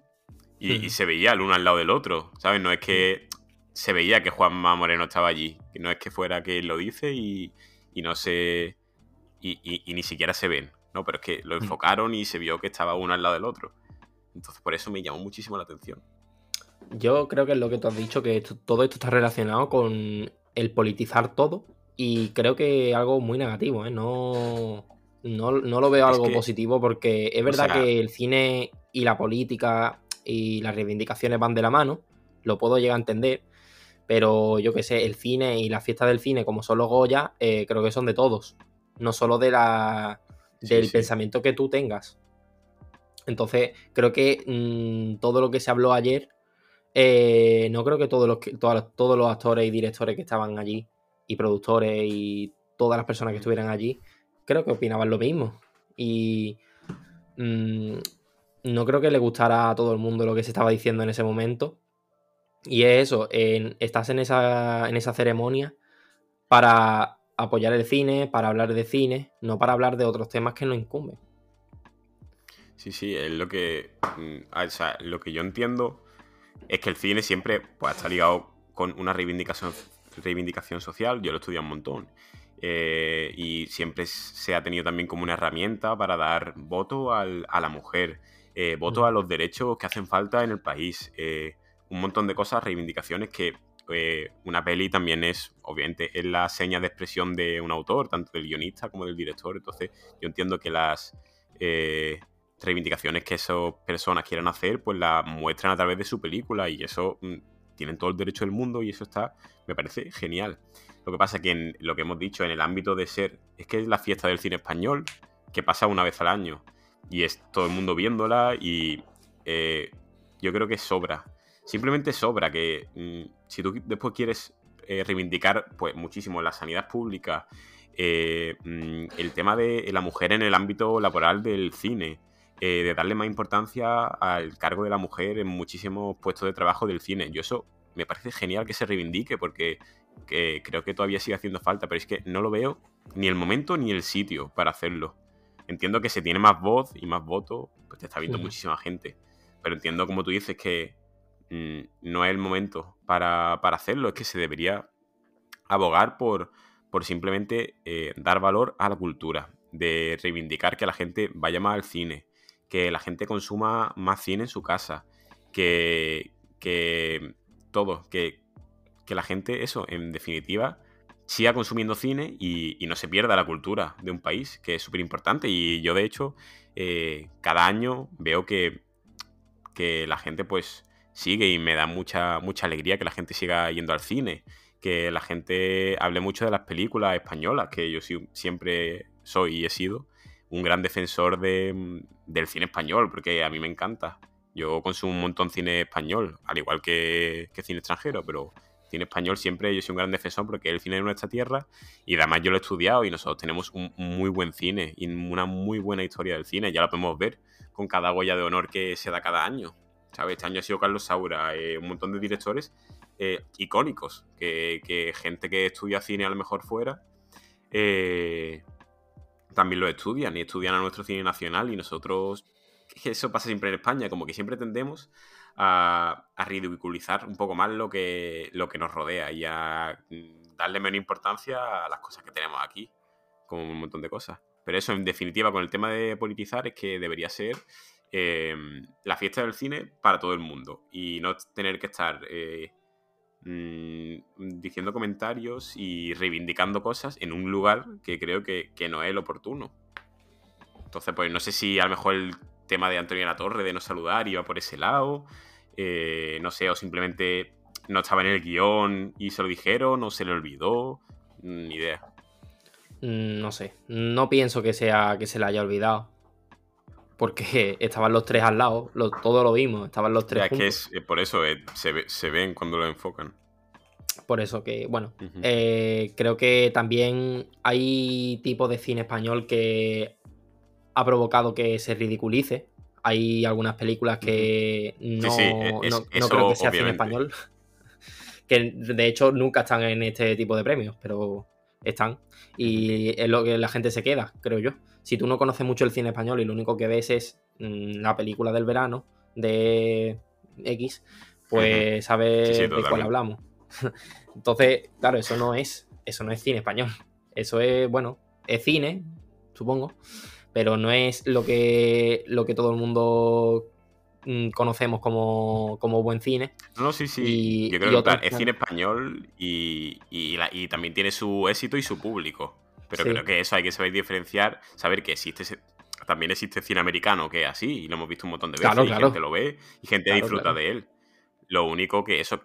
A: y, se veía el uno al lado del otro, ¿sabes? No es que se veía que Juanma Moreno estaba allí, que no es que fuera que lo dice y, no se... Y, ni siquiera se ven, ¿no? Pero es que lo enfocaron y se vio que estaba uno al lado del otro. Entonces por eso me llamó muchísimo la atención.
B: Yo creo que es lo que tú has dicho, que todo esto está relacionado con el politizar todo y creo que es algo muy negativo, ¿eh? No, no, lo veo algo positivo porque es verdad que el cine y la política y las reivindicaciones van de la mano, lo puedo llegar a entender, pero yo que sé, el cine y la fiesta del cine, como son los Goya, eh, creo que son de todos, no solo de la, del pensamiento que tú tengas. Entonces, creo que mm, todo lo que se habló ayer, eh, no creo que todos los, todos los actores y directores que estaban allí y productores y todas las personas que estuvieran allí, creo que opinaban lo mismo. Y mm, no creo que le gustara a todo el mundo lo que se estaba diciendo en ese momento. Y es eso, estás en esa, en esa ceremonia para apoyar el cine, para hablar de cine, no para hablar de otros temas que nos incumben.
A: Sí, sí, es lo que. Mm, o sea, lo que yo entiendo es que el cine siempre pues, está ligado con una reivindicación reivindicación social, yo lo estudié un montón. Eh, y siempre se ha tenido también como una herramienta para dar voto a la mujer, eh, voto a los derechos que hacen falta en el país, eh, un montón de cosas, reivindicaciones que una peli también es, obviamente, es la seña de expresión de un autor, tanto del guionista como del director. Entonces, yo entiendo que las reivindicaciones que esas personas quieran hacer, pues las muestran a través de su película y eso mm, tienen todo el derecho del mundo y eso está, me parece genial. Lo que pasa que en lo que hemos dicho en el ámbito de ser, es que es la fiesta del cine español, que pasa una vez al año, y es todo el mundo viéndola y eh, yo creo que sobra. Simplemente sobra que mm, si tú después quieres eh, reivindicar pues muchísimo la sanidad pública, eh, mm, el tema de la mujer en el ámbito laboral del cine, eh, de darle más importancia al cargo de la mujer en muchísimos puestos de trabajo del cine. Yo eso me parece genial que se reivindique porque creo que todavía sigue haciendo falta, pero es que no lo veo ni el momento ni el sitio para hacerlo. Entiendo que se tiene más voz y más voto, pues te está viendo muchísima gente, pero entiendo como tú dices que mm, no es el momento para, hacerlo, es que se debería abogar por, por simplemente eh, dar valor a la cultura, de reivindicar que la gente vaya más al cine, que la gente consuma más cine en su casa, que, que todo, que, la gente, eso, en definitiva, siga consumiendo cine y, no se pierda la cultura de un país, que es súper importante. Y yo, de hecho, eh, cada año veo que, que la gente, pues, sigue y me da mucha, mucha alegría que la gente siga yendo al cine, que la gente hable mucho de las películas españolas, que yo siempre soy y he sido, un gran defensor de, del cine español, porque a mí me encanta. Yo consumo un montón cine español, al igual que, cine extranjero, pero cine español siempre yo soy un gran defensor porque el cine de nuestra tierra y además yo lo he estudiado y nosotros tenemos un muy buen cine y una muy buena historia del cine, ya lo podemos ver con cada huella de honor que se da cada año. ¿sabes? Este año ha sido Carlos Saura, eh, un montón de directores eh, icónicos, que, que, gente que estudia cine a lo mejor fuera, eh, también lo estudian y estudian a nuestro cine nacional y nosotros, eso pasa siempre en España, como que siempre tendemos a, ridiculizar un poco más lo que, lo que nos rodea y a darle menos importancia a las cosas que tenemos aquí, como un montón de cosas. Pero eso, en definitiva, con el tema de politizar, es que debería ser eh, la fiesta del cine para todo el mundo y no tener que estar... Eh, Mm, diciendo comentarios y reivindicando cosas en un lugar que creo que, no es el oportuno. Entonces, pues no sé si a lo mejor el tema de Antonio La Torre de no saludar iba por ese lado, eh, no sé, o simplemente no estaba en el guion y se lo dijeron, o se le olvidó, ni idea.
B: Mm, no sé, no pienso que sea que se le haya olvidado. Porque estaban los tres al lado, lo, todo lo vimos, estaban los tres.
A: es que es, por eso eh, se, ven cuando lo enfocan.
B: Por eso que, bueno, eh, creo que también hay tipos de cine español que ha provocado que se ridiculice. Hay algunas películas que no, e, no, creo que sea cine español. que de hecho nunca están en este tipo de premios, pero están. Y es lo que la gente se queda, creo yo. Si tú no conoces mucho el cine español y lo único que ves es mm, la película del verano de X, pues sabes de cuál hablamos. Entonces, claro, eso no es, eso no es cine español. Eso es, bueno, es cine, supongo, pero no es lo que, lo que todo el mundo mm, conocemos como, buen cine.
A: No, sí, sí. Yo creo que es cine español y, también tiene su éxito y su público. Pero creo que eso hay que saber diferenciar, saber que existe también existe cine americano que es así, y lo hemos visto un montón de veces, y gente lo ve, y gente disfruta de él. Lo único que eso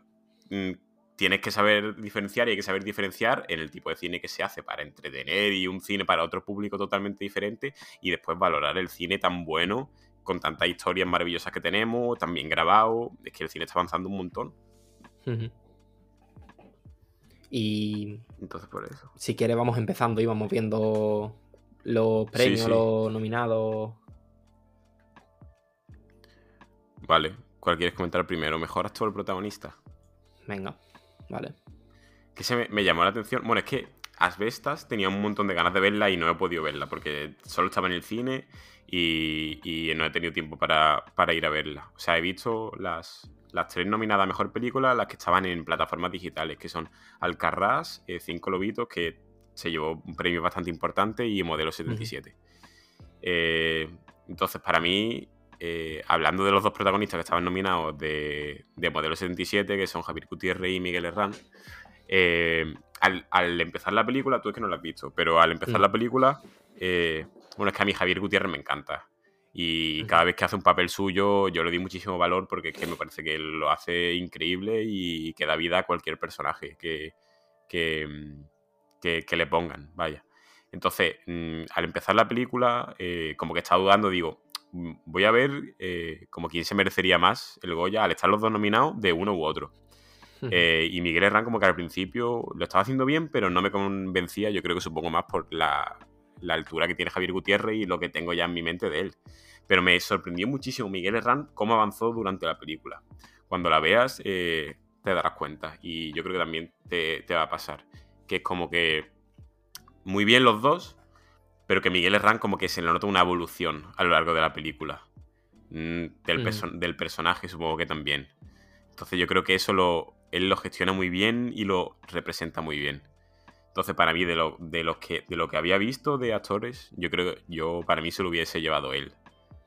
A: mm, tienes que saber diferenciar y hay que saber diferenciar en el tipo de cine que se hace para entretener y un cine para otro público totalmente diferente y después valorar el cine tan bueno, con tantas historias maravillosas que tenemos, también grabado, es que el cine está avanzando un montón.
B: Y...
A: Entonces por eso.
B: Si quieres vamos empezando y vamos viendo los premios, los nominados.
A: Vale, ¿cuál quieres comentar primero? ¿Mejor actor o protagonista?
B: Venga, vale.
A: Que se me, llamó la atención. Bueno, es que Asbestas tenía un montón de ganas de verla y no he podido verla porque solo estaba en el cine y, no he tenido tiempo para, ir a verla. O sea, he visto las, las tres nominadas a Mejor Película, las que estaban en plataformas digitales, que son Alcarrás, eh, Cinco Lobitos, que se llevó un premio bastante importante, y Modelo 77. Eh, entonces, para mí, eh, hablando de los dos protagonistas que estaban nominados de, Modelo 77, que son Javier Gutiérrez y Miguel Herrán, eh, al, empezar la película, tú es que no la has visto, pero al empezar mm. la película, bueno, es que a mí Javier Gutiérrez me encanta. Y cada vez que hace un papel suyo, yo le doy muchísimo valor porque es que me parece que lo hace increíble y que da vida a cualquier personaje que, que, mm, que, le pongan, vaya. Entonces, mm, al empezar la película, eh, como que estaba dudando, digo, mm, voy a ver eh, como quién se merecería más el Goya al estar los dos nominados de uno u otro. Eh, y Miguel Herrán como que al principio lo estaba haciendo bien, pero no me convencía, yo creo que supongo más por la, altura que tiene Javier Gutiérrez y lo que tengo ya en mi mente de él. Pero me sorprendió muchísimo Miguel Herrán cómo avanzó durante la película. Cuando la veas te darás cuenta y yo creo que también te, te va a pasar que es como que muy bien los dos, pero que Miguel Herrán como que se le nota una evolución a lo largo de la película. Mm, del, personaje supongo que también. Entonces yo creo que eso lo, él lo gestiona muy bien y lo representa muy bien. Entonces para mí de lo, de los que, de lo que había visto de actores, yo creo que yo para mí se lo hubiese llevado él.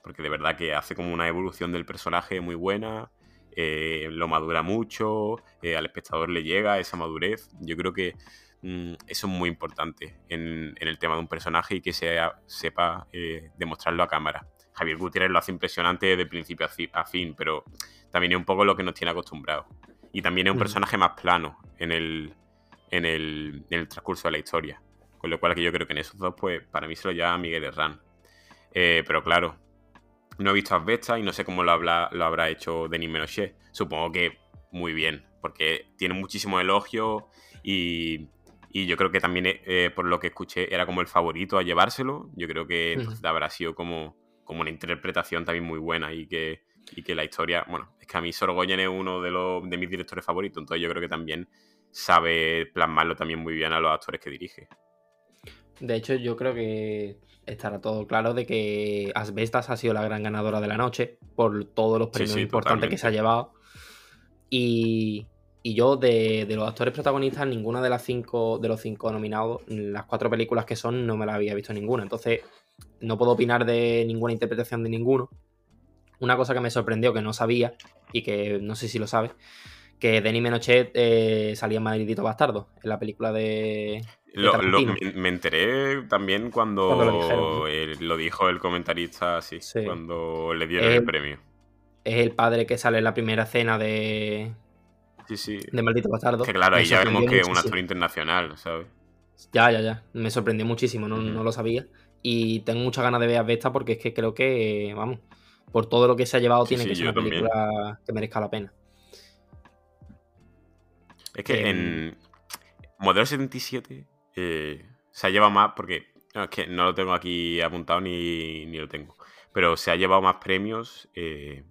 A: Porque de verdad que hace como una evolución del personaje muy buena. Eh, lo madura mucho, eh, al espectador le llega esa madurez. Yo creo que Mm, eso es muy importante en, el tema de un personaje y que sea, sepa eh, demostrarlo a cámara. Javier Gutiérrez lo hace impresionante de principio a, fin, pero también es un poco lo que nos tiene acostumbrados. Y también es un personaje más plano en el, en el, transcurso de la historia. Con lo cual que yo creo que en esos dos, pues para mí se lo llama Miguel Herrán. Eh, pero claro, no he visto Asbesta y no sé cómo lo, lo habrá hecho Denis Menochet. Supongo que muy bien, porque tiene muchísimo elogio y, y yo creo que también, eh, por lo que escuché, era como el favorito a llevárselo. Yo creo que habrá sido como, como una interpretación también muy buena y que, y que la historia, bueno, es que a mí Sorgoyen es uno de, los, de mis directores favoritos, entonces yo creo que también sabe plasmarlo también muy bien a los actores que dirige.
B: De hecho, yo creo que estará todo claro de que Asbestas ha sido la gran ganadora de la noche por todos los premios importantes que se ha llevado. Y, y yo, de, los actores protagonistas, ninguna de las cinco, de los cinco nominados, las cuatro películas que son, no me las había visto ninguna. Entonces, no puedo opinar de ninguna interpretación de ninguno. Una cosa que me sorprendió, que no sabía, y que no sé si lo sabes, que Denis Menochet eh, salía en Madridito Bastardo, en la película de.
A: me, enteré también cuando, lo, dijo el comentarista así, cuando le dieron el premio.
B: Es el padre que sale en la primera escena de,
A: Sí, sí.
B: De Maldito Bastardo.
A: Que claro, ahí ya vemos que es un actor internacional, ¿sabes?
B: Ya, ya, ya. Me sorprendió muchísimo, no, lo sabía. Y tengo muchas ganas de ver a Vesta porque es que creo que, vamos, por todo lo que se ha llevado, tiene que ser una película que merezca la pena.
A: Es que en Modelo 77 eh, se ha llevado más, porque no, es que no lo tengo aquí apuntado ni, ni lo tengo, pero se ha llevado más premios eh,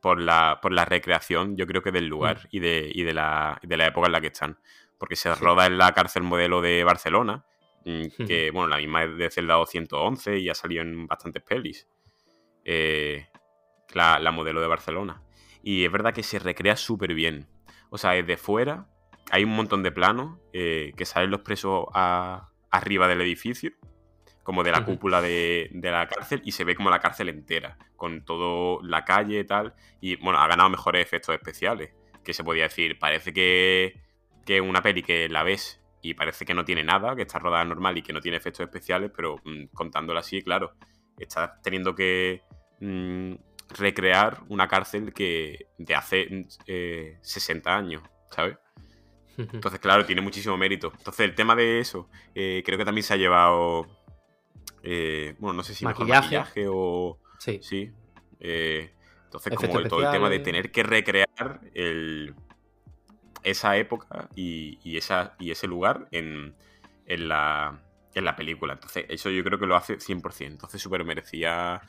A: por, la, por la recreación, yo creo que del lugar
B: Mm.
A: y, de, y de, la, de la época en la que están. Porque se roda en la cárcel modelo de Barcelona, mm, que, bueno, la misma es de Celda 211 y ha salido en bastantes pelis. Eh, la, la modelo de Barcelona. Y es verdad que se recrea súper bien. O sea, desde fuera hay un montón de planos eh, que salen los presos a- arriba del edificio, como de la cúpula de, de la cárcel, y se ve como la cárcel entera, con todo la calle y tal. Y bueno, ha ganado mejores efectos especiales. Que se podía decir, parece que, que una peli que la ves y parece que no tiene nada, que está rodada normal y que no tiene efectos especiales, pero mm, contándola así, claro, estás teniendo que mm, recrear una cárcel que de hace mm, eh, 60 años, ¿sabes? Entonces, claro, tiene muchísimo mérito. Entonces, el tema de eso, eh, creo que también se ha llevado. eh, bueno, no sé si mejor
B: Maquillaje.
A: maquillaje o.
B: Sí.
A: Sí. eh, entonces, como el- todo el tema de tener que recrear el- esa época y, y esa, y ese lugar en, en la, en la película. Entonces, eso yo creo que lo hace 100%. Entonces, súper merecía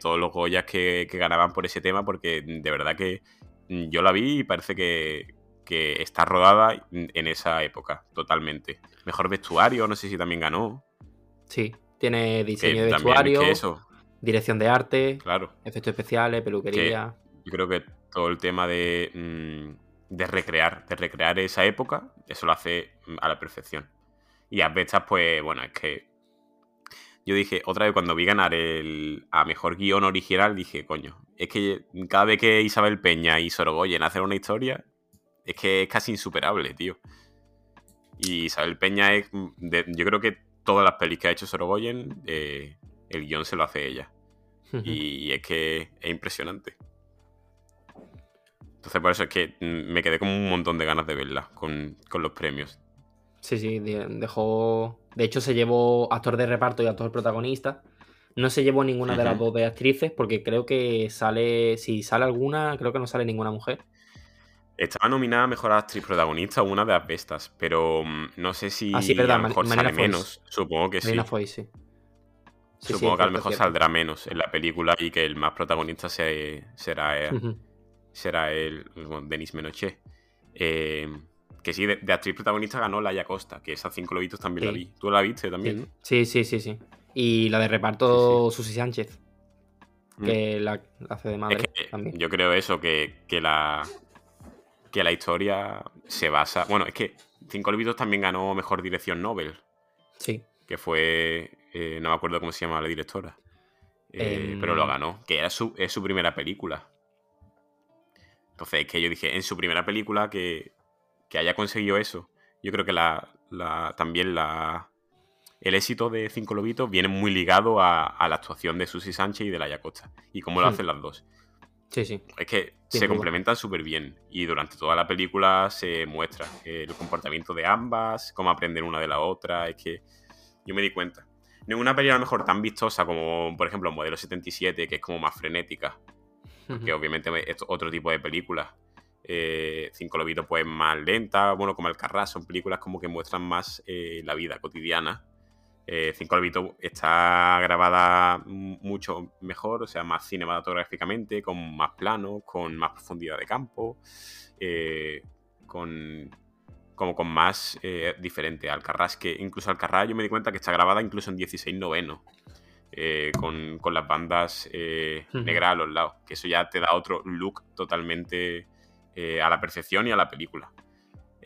A: todos los Goyas que, que ganaban por ese tema, porque de verdad que mm, yo la vi y parece que, que está rodada en esa época, totalmente. Mejor vestuario, no sé si también ganó.
B: Sí. Tiene
A: Que
B: diseño de vestuario,
A: que eso,
B: dirección de arte,
A: claro.
B: efectos especiales, peluquería.
A: Yo creo que todo el tema de, mm, de recrear, de recrear esa época, eso lo hace mm, a la perfección. Y a veces, pues, bueno, es que yo dije, otra vez cuando vi ganar el a mejor guion original, dije, coño, es que cada vez que Isabel Peña y Sorogoyen hacen una historia, es que es casi insuperable, tío. Y Isabel Peña es, mm, de- yo creo que todas las pelis que ha hecho Sorogoyen, eh, el guion se lo hace ella. Y es que es impresionante. Entonces, por eso es que mm, me quedé con un montón de ganas de verla con, con los premios.
B: Sí, sí, de- dejó. De hecho, se llevó actor de reparto y actor protagonista. No se llevó ninguna de las dos de actrices, porque creo que sale. Si sale alguna, creo que no sale ninguna mujer.
A: Estaba nominada a mejor actriz protagonista una de Asbestas, pero mm, no sé si
B: Ah, sí, verdad,
A: a lo mejor
B: Marina
A: sale menos. Supongo que sí.
B: Marina Foy, sí. Sí, sí,
A: Supongo que a lo mejor
B: cierto.
A: saldrá menos en la película y que el más protagonista se- será, será bueno, Denis Menochet. Eh, que sí, de, de actriz protagonista ganó Laia Costa, que esas cinco lobitos también la vi. ¿Tú la viste también,
B: Sí.
A: no?
B: Sí, sí, sí, sí. Y la de reparto, Susi Sánchez,
A: Mm.
B: que la, la hace de madre
A: Es que
B: también.
A: yo creo eso, que, que la que la historia se basa. Bueno, es que Cinco Lobitos también ganó mejor dirección Nobel,
B: Sí.
A: que fue. eh, no me acuerdo cómo se llama la directora. eh,
B: Em.
A: Pero lo ganó, que era su, es su primera película. Entonces, es que yo dije, en su primera película que, que haya conseguido eso, yo creo que la, la- también la, el éxito de Cinco Lobitos viene muy ligado a, a la actuación de Susi Sánchez y de Laia Costa, y cómo lo
B: Hmm.
A: hacen las dos.
B: Sí, sí.
A: Es que
B: Sin
A: se
B: duda.
A: complementan súper bien y durante toda la película se muestra el comportamiento de ambas, cómo aprenden una de la otra. Es que yo me di cuenta. Ninguna película a lo mejor tan vistosa como, por ejemplo, Modelo 77, que es como más frenética, que obviamente es otro tipo de película. Eh, Cinco Lobitos, pues más lenta, bueno, como Alcarrás, son películas como que muestran más eh, la vida cotidiana. Eh, Cinco Lobitos está grabada mucho mejor, o sea, más cinematográficamente, con más planos, con más profundidad de campo, eh, con como con más eh, diferente. Alcarrás, que incluso Alcarrás yo me di cuenta que está grabada incluso en 16 novenos, eh, con, con las bandas negras a los lados, que eso ya te da otro look totalmente a la perfección y a la película.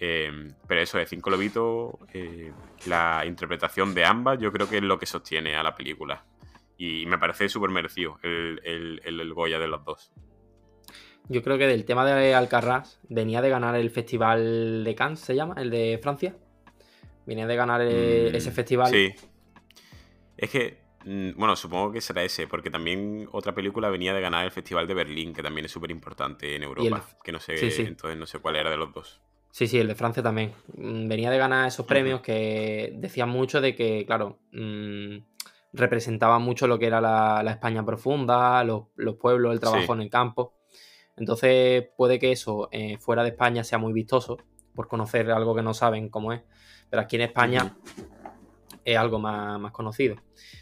A: Eh, pero eso de Cinco Lobitos, eh, la interpretación de ambas, yo creo que es lo que sostiene a la película. Y me parece súper merecido el, el, el- el Goya de los dos.
B: Yo creo que del tema de Alcarrás venía de ganar el festival de Cannes, se llama, el de Francia. Venía de ganar eh,
A: Mm,
B: ese festival.
A: Sí. Es que, mm, bueno, supongo que será ese, porque también otra película venía de ganar el Festival de Berlín, que también es súper importante en Europa. Que no sé,
B: sí, sí.
A: entonces no sé cuál era de los dos.
B: Sí, sí, el de Francia también. Mm, Venía de ganar esos premios que decían mucho de que, claro, mm, representaban mucho lo que era la, la España profunda, los, los pueblos, el trabajo
A: Sí.
B: en el campo. Entonces puede que eso eh, fuera de España sea muy vistoso, por conocer algo que no saben cómo es. Pero aquí en España es algo más, conocido.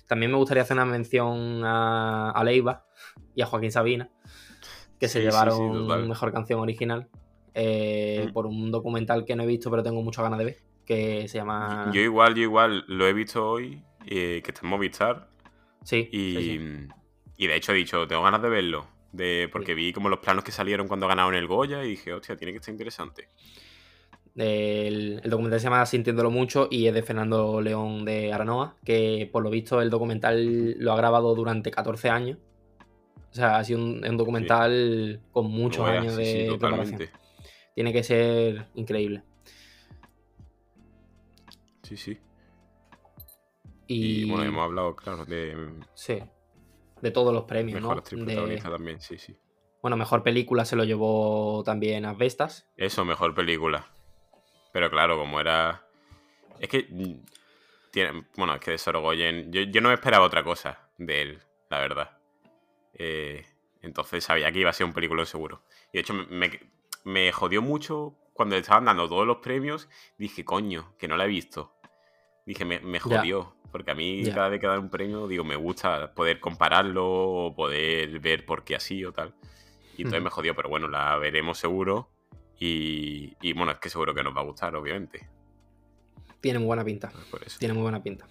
B: También me gustaría hacer una mención a, Leiva y a Joaquín Sabina, que se llevaron mejor canción original eh, mm. por un documental que no he visto, pero tengo muchas ganas de ver, que se llama...
A: Yo igual, yo igual lo he visto hoy, eh, que está en Movistar.
B: Sí
A: y, y, de hecho he dicho, tengo ganas de verlo, de, porque vi como los planos que salieron cuando ganaron el Goya y dije, hostia, tiene que estar interesante.
B: El, documental se llama Sintiéndolo Mucho y es de Fernando León de Aranoa, que por lo visto el documental lo ha grabado durante 14 años. O sea, ha sido un, documental con muchos años de preparación. Tiene que ser increíble.
A: Sí, sí. Y, bueno, hemos hablado, claro, de.
B: Sí. De todos los premios,
A: mejor ¿no? también, sí, sí.
B: Bueno, mejor película se lo llevó también a Vestas.
A: Eso, mejor película. Pero claro, como era. Es que. Mm, tiene... Bueno, es que de Sorogoyen. Yo, yo no esperaba otra cosa de él, la verdad. Eh, entonces sabía que iba a ser un película seguro. Y de hecho, me, me jodió mucho cuando le estaban dando todos los premios. Dije, coño, que no la he visto. Dije, me, me jodió. Porque a mí, cada vez que da un premio, digo, me gusta poder compararlo o poder ver por qué así o tal. Y entonces me jodió, pero bueno, la veremos seguro. Y, bueno, es que seguro que nos va a gustar, obviamente.
B: Tiene muy buena pinta. Tiene muy buena pinta.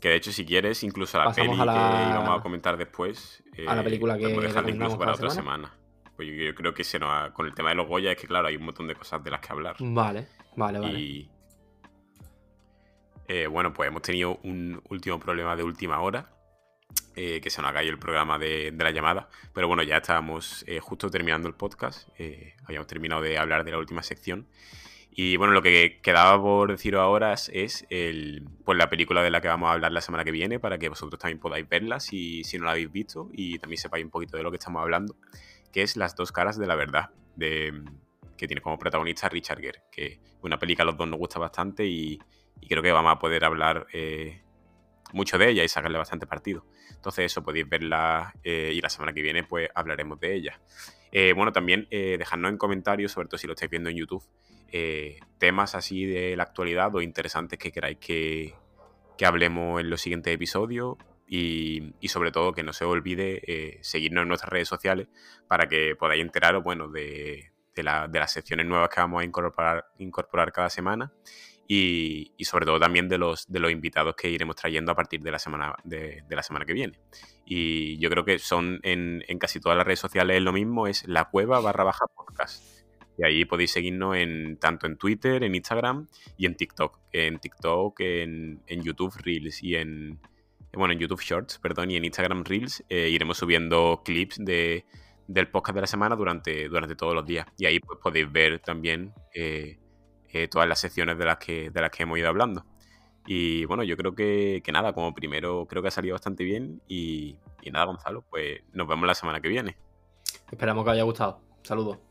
A: Que de hecho, si quieres, incluso a la peli que íbamos a comentar después.
B: a la película que
A: incluso para otra semana. Pues yo, creo que se nos con el tema de los Goya es que, claro, hay un montón de cosas de las que hablar.
B: Vale, vale, vale.
A: Y. Eh, bueno, pues hemos tenido un último problema de última hora eh, que se nos ha caído el programa de, la llamada. Pero bueno, ya estábamos eh, justo terminando el podcast. Eh, habíamos terminado de hablar de la última sección. Y bueno, lo que quedaba por deciros ahora es el, pues la película de la que vamos a hablar la semana que viene para que vosotros también podáis verla si, si no la habéis visto y también sepáis un poquito de lo que estamos hablando, que es Las dos caras de la verdad, de, que tiene como protagonista Richard Gere, que una película a los dos nos gusta bastante y, creo que vamos a poder hablar mucho de ella y sacarle bastante partido. Entonces eso podéis verla eh, y la semana que viene pues hablaremos de ella. Eh, bueno, también eh, dejadnos en comentarios, sobre todo si lo estáis viendo en YouTube, temas así de la actualidad o interesantes que queráis que, hablemos en los siguientes episodios. Y, sobre todo que no se olvide seguirnos en nuestras redes sociales para que podáis enteraros bueno, de, las secciones nuevas que vamos a incorporar, incorporar cada semana y, sobre todo también de los, de los invitados que iremos trayendo a partir de la semana, de, la semana que viene. Y yo creo que son en, casi todas las redes sociales lo mismo, es la cueva barra baja podcast. Y ahí podéis seguirnos en, tanto en Twitter, en Instagram y en TikTok. En TikTok, en, YouTube Reels y en, bueno, en YouTube Shorts, perdón, y en Instagram Reels eh, iremos subiendo clips de, del podcast de la semana durante, durante todos los días. Y ahí pues, podéis ver también eh, eh, todas las secciones de las, que, de las que hemos ido hablando. Y bueno, yo creo que, nada, como primero creo que ha salido bastante bien y, y nada, Gonzalo, pues nos vemos la semana que viene.
B: Esperamos que os haya gustado. Saludos.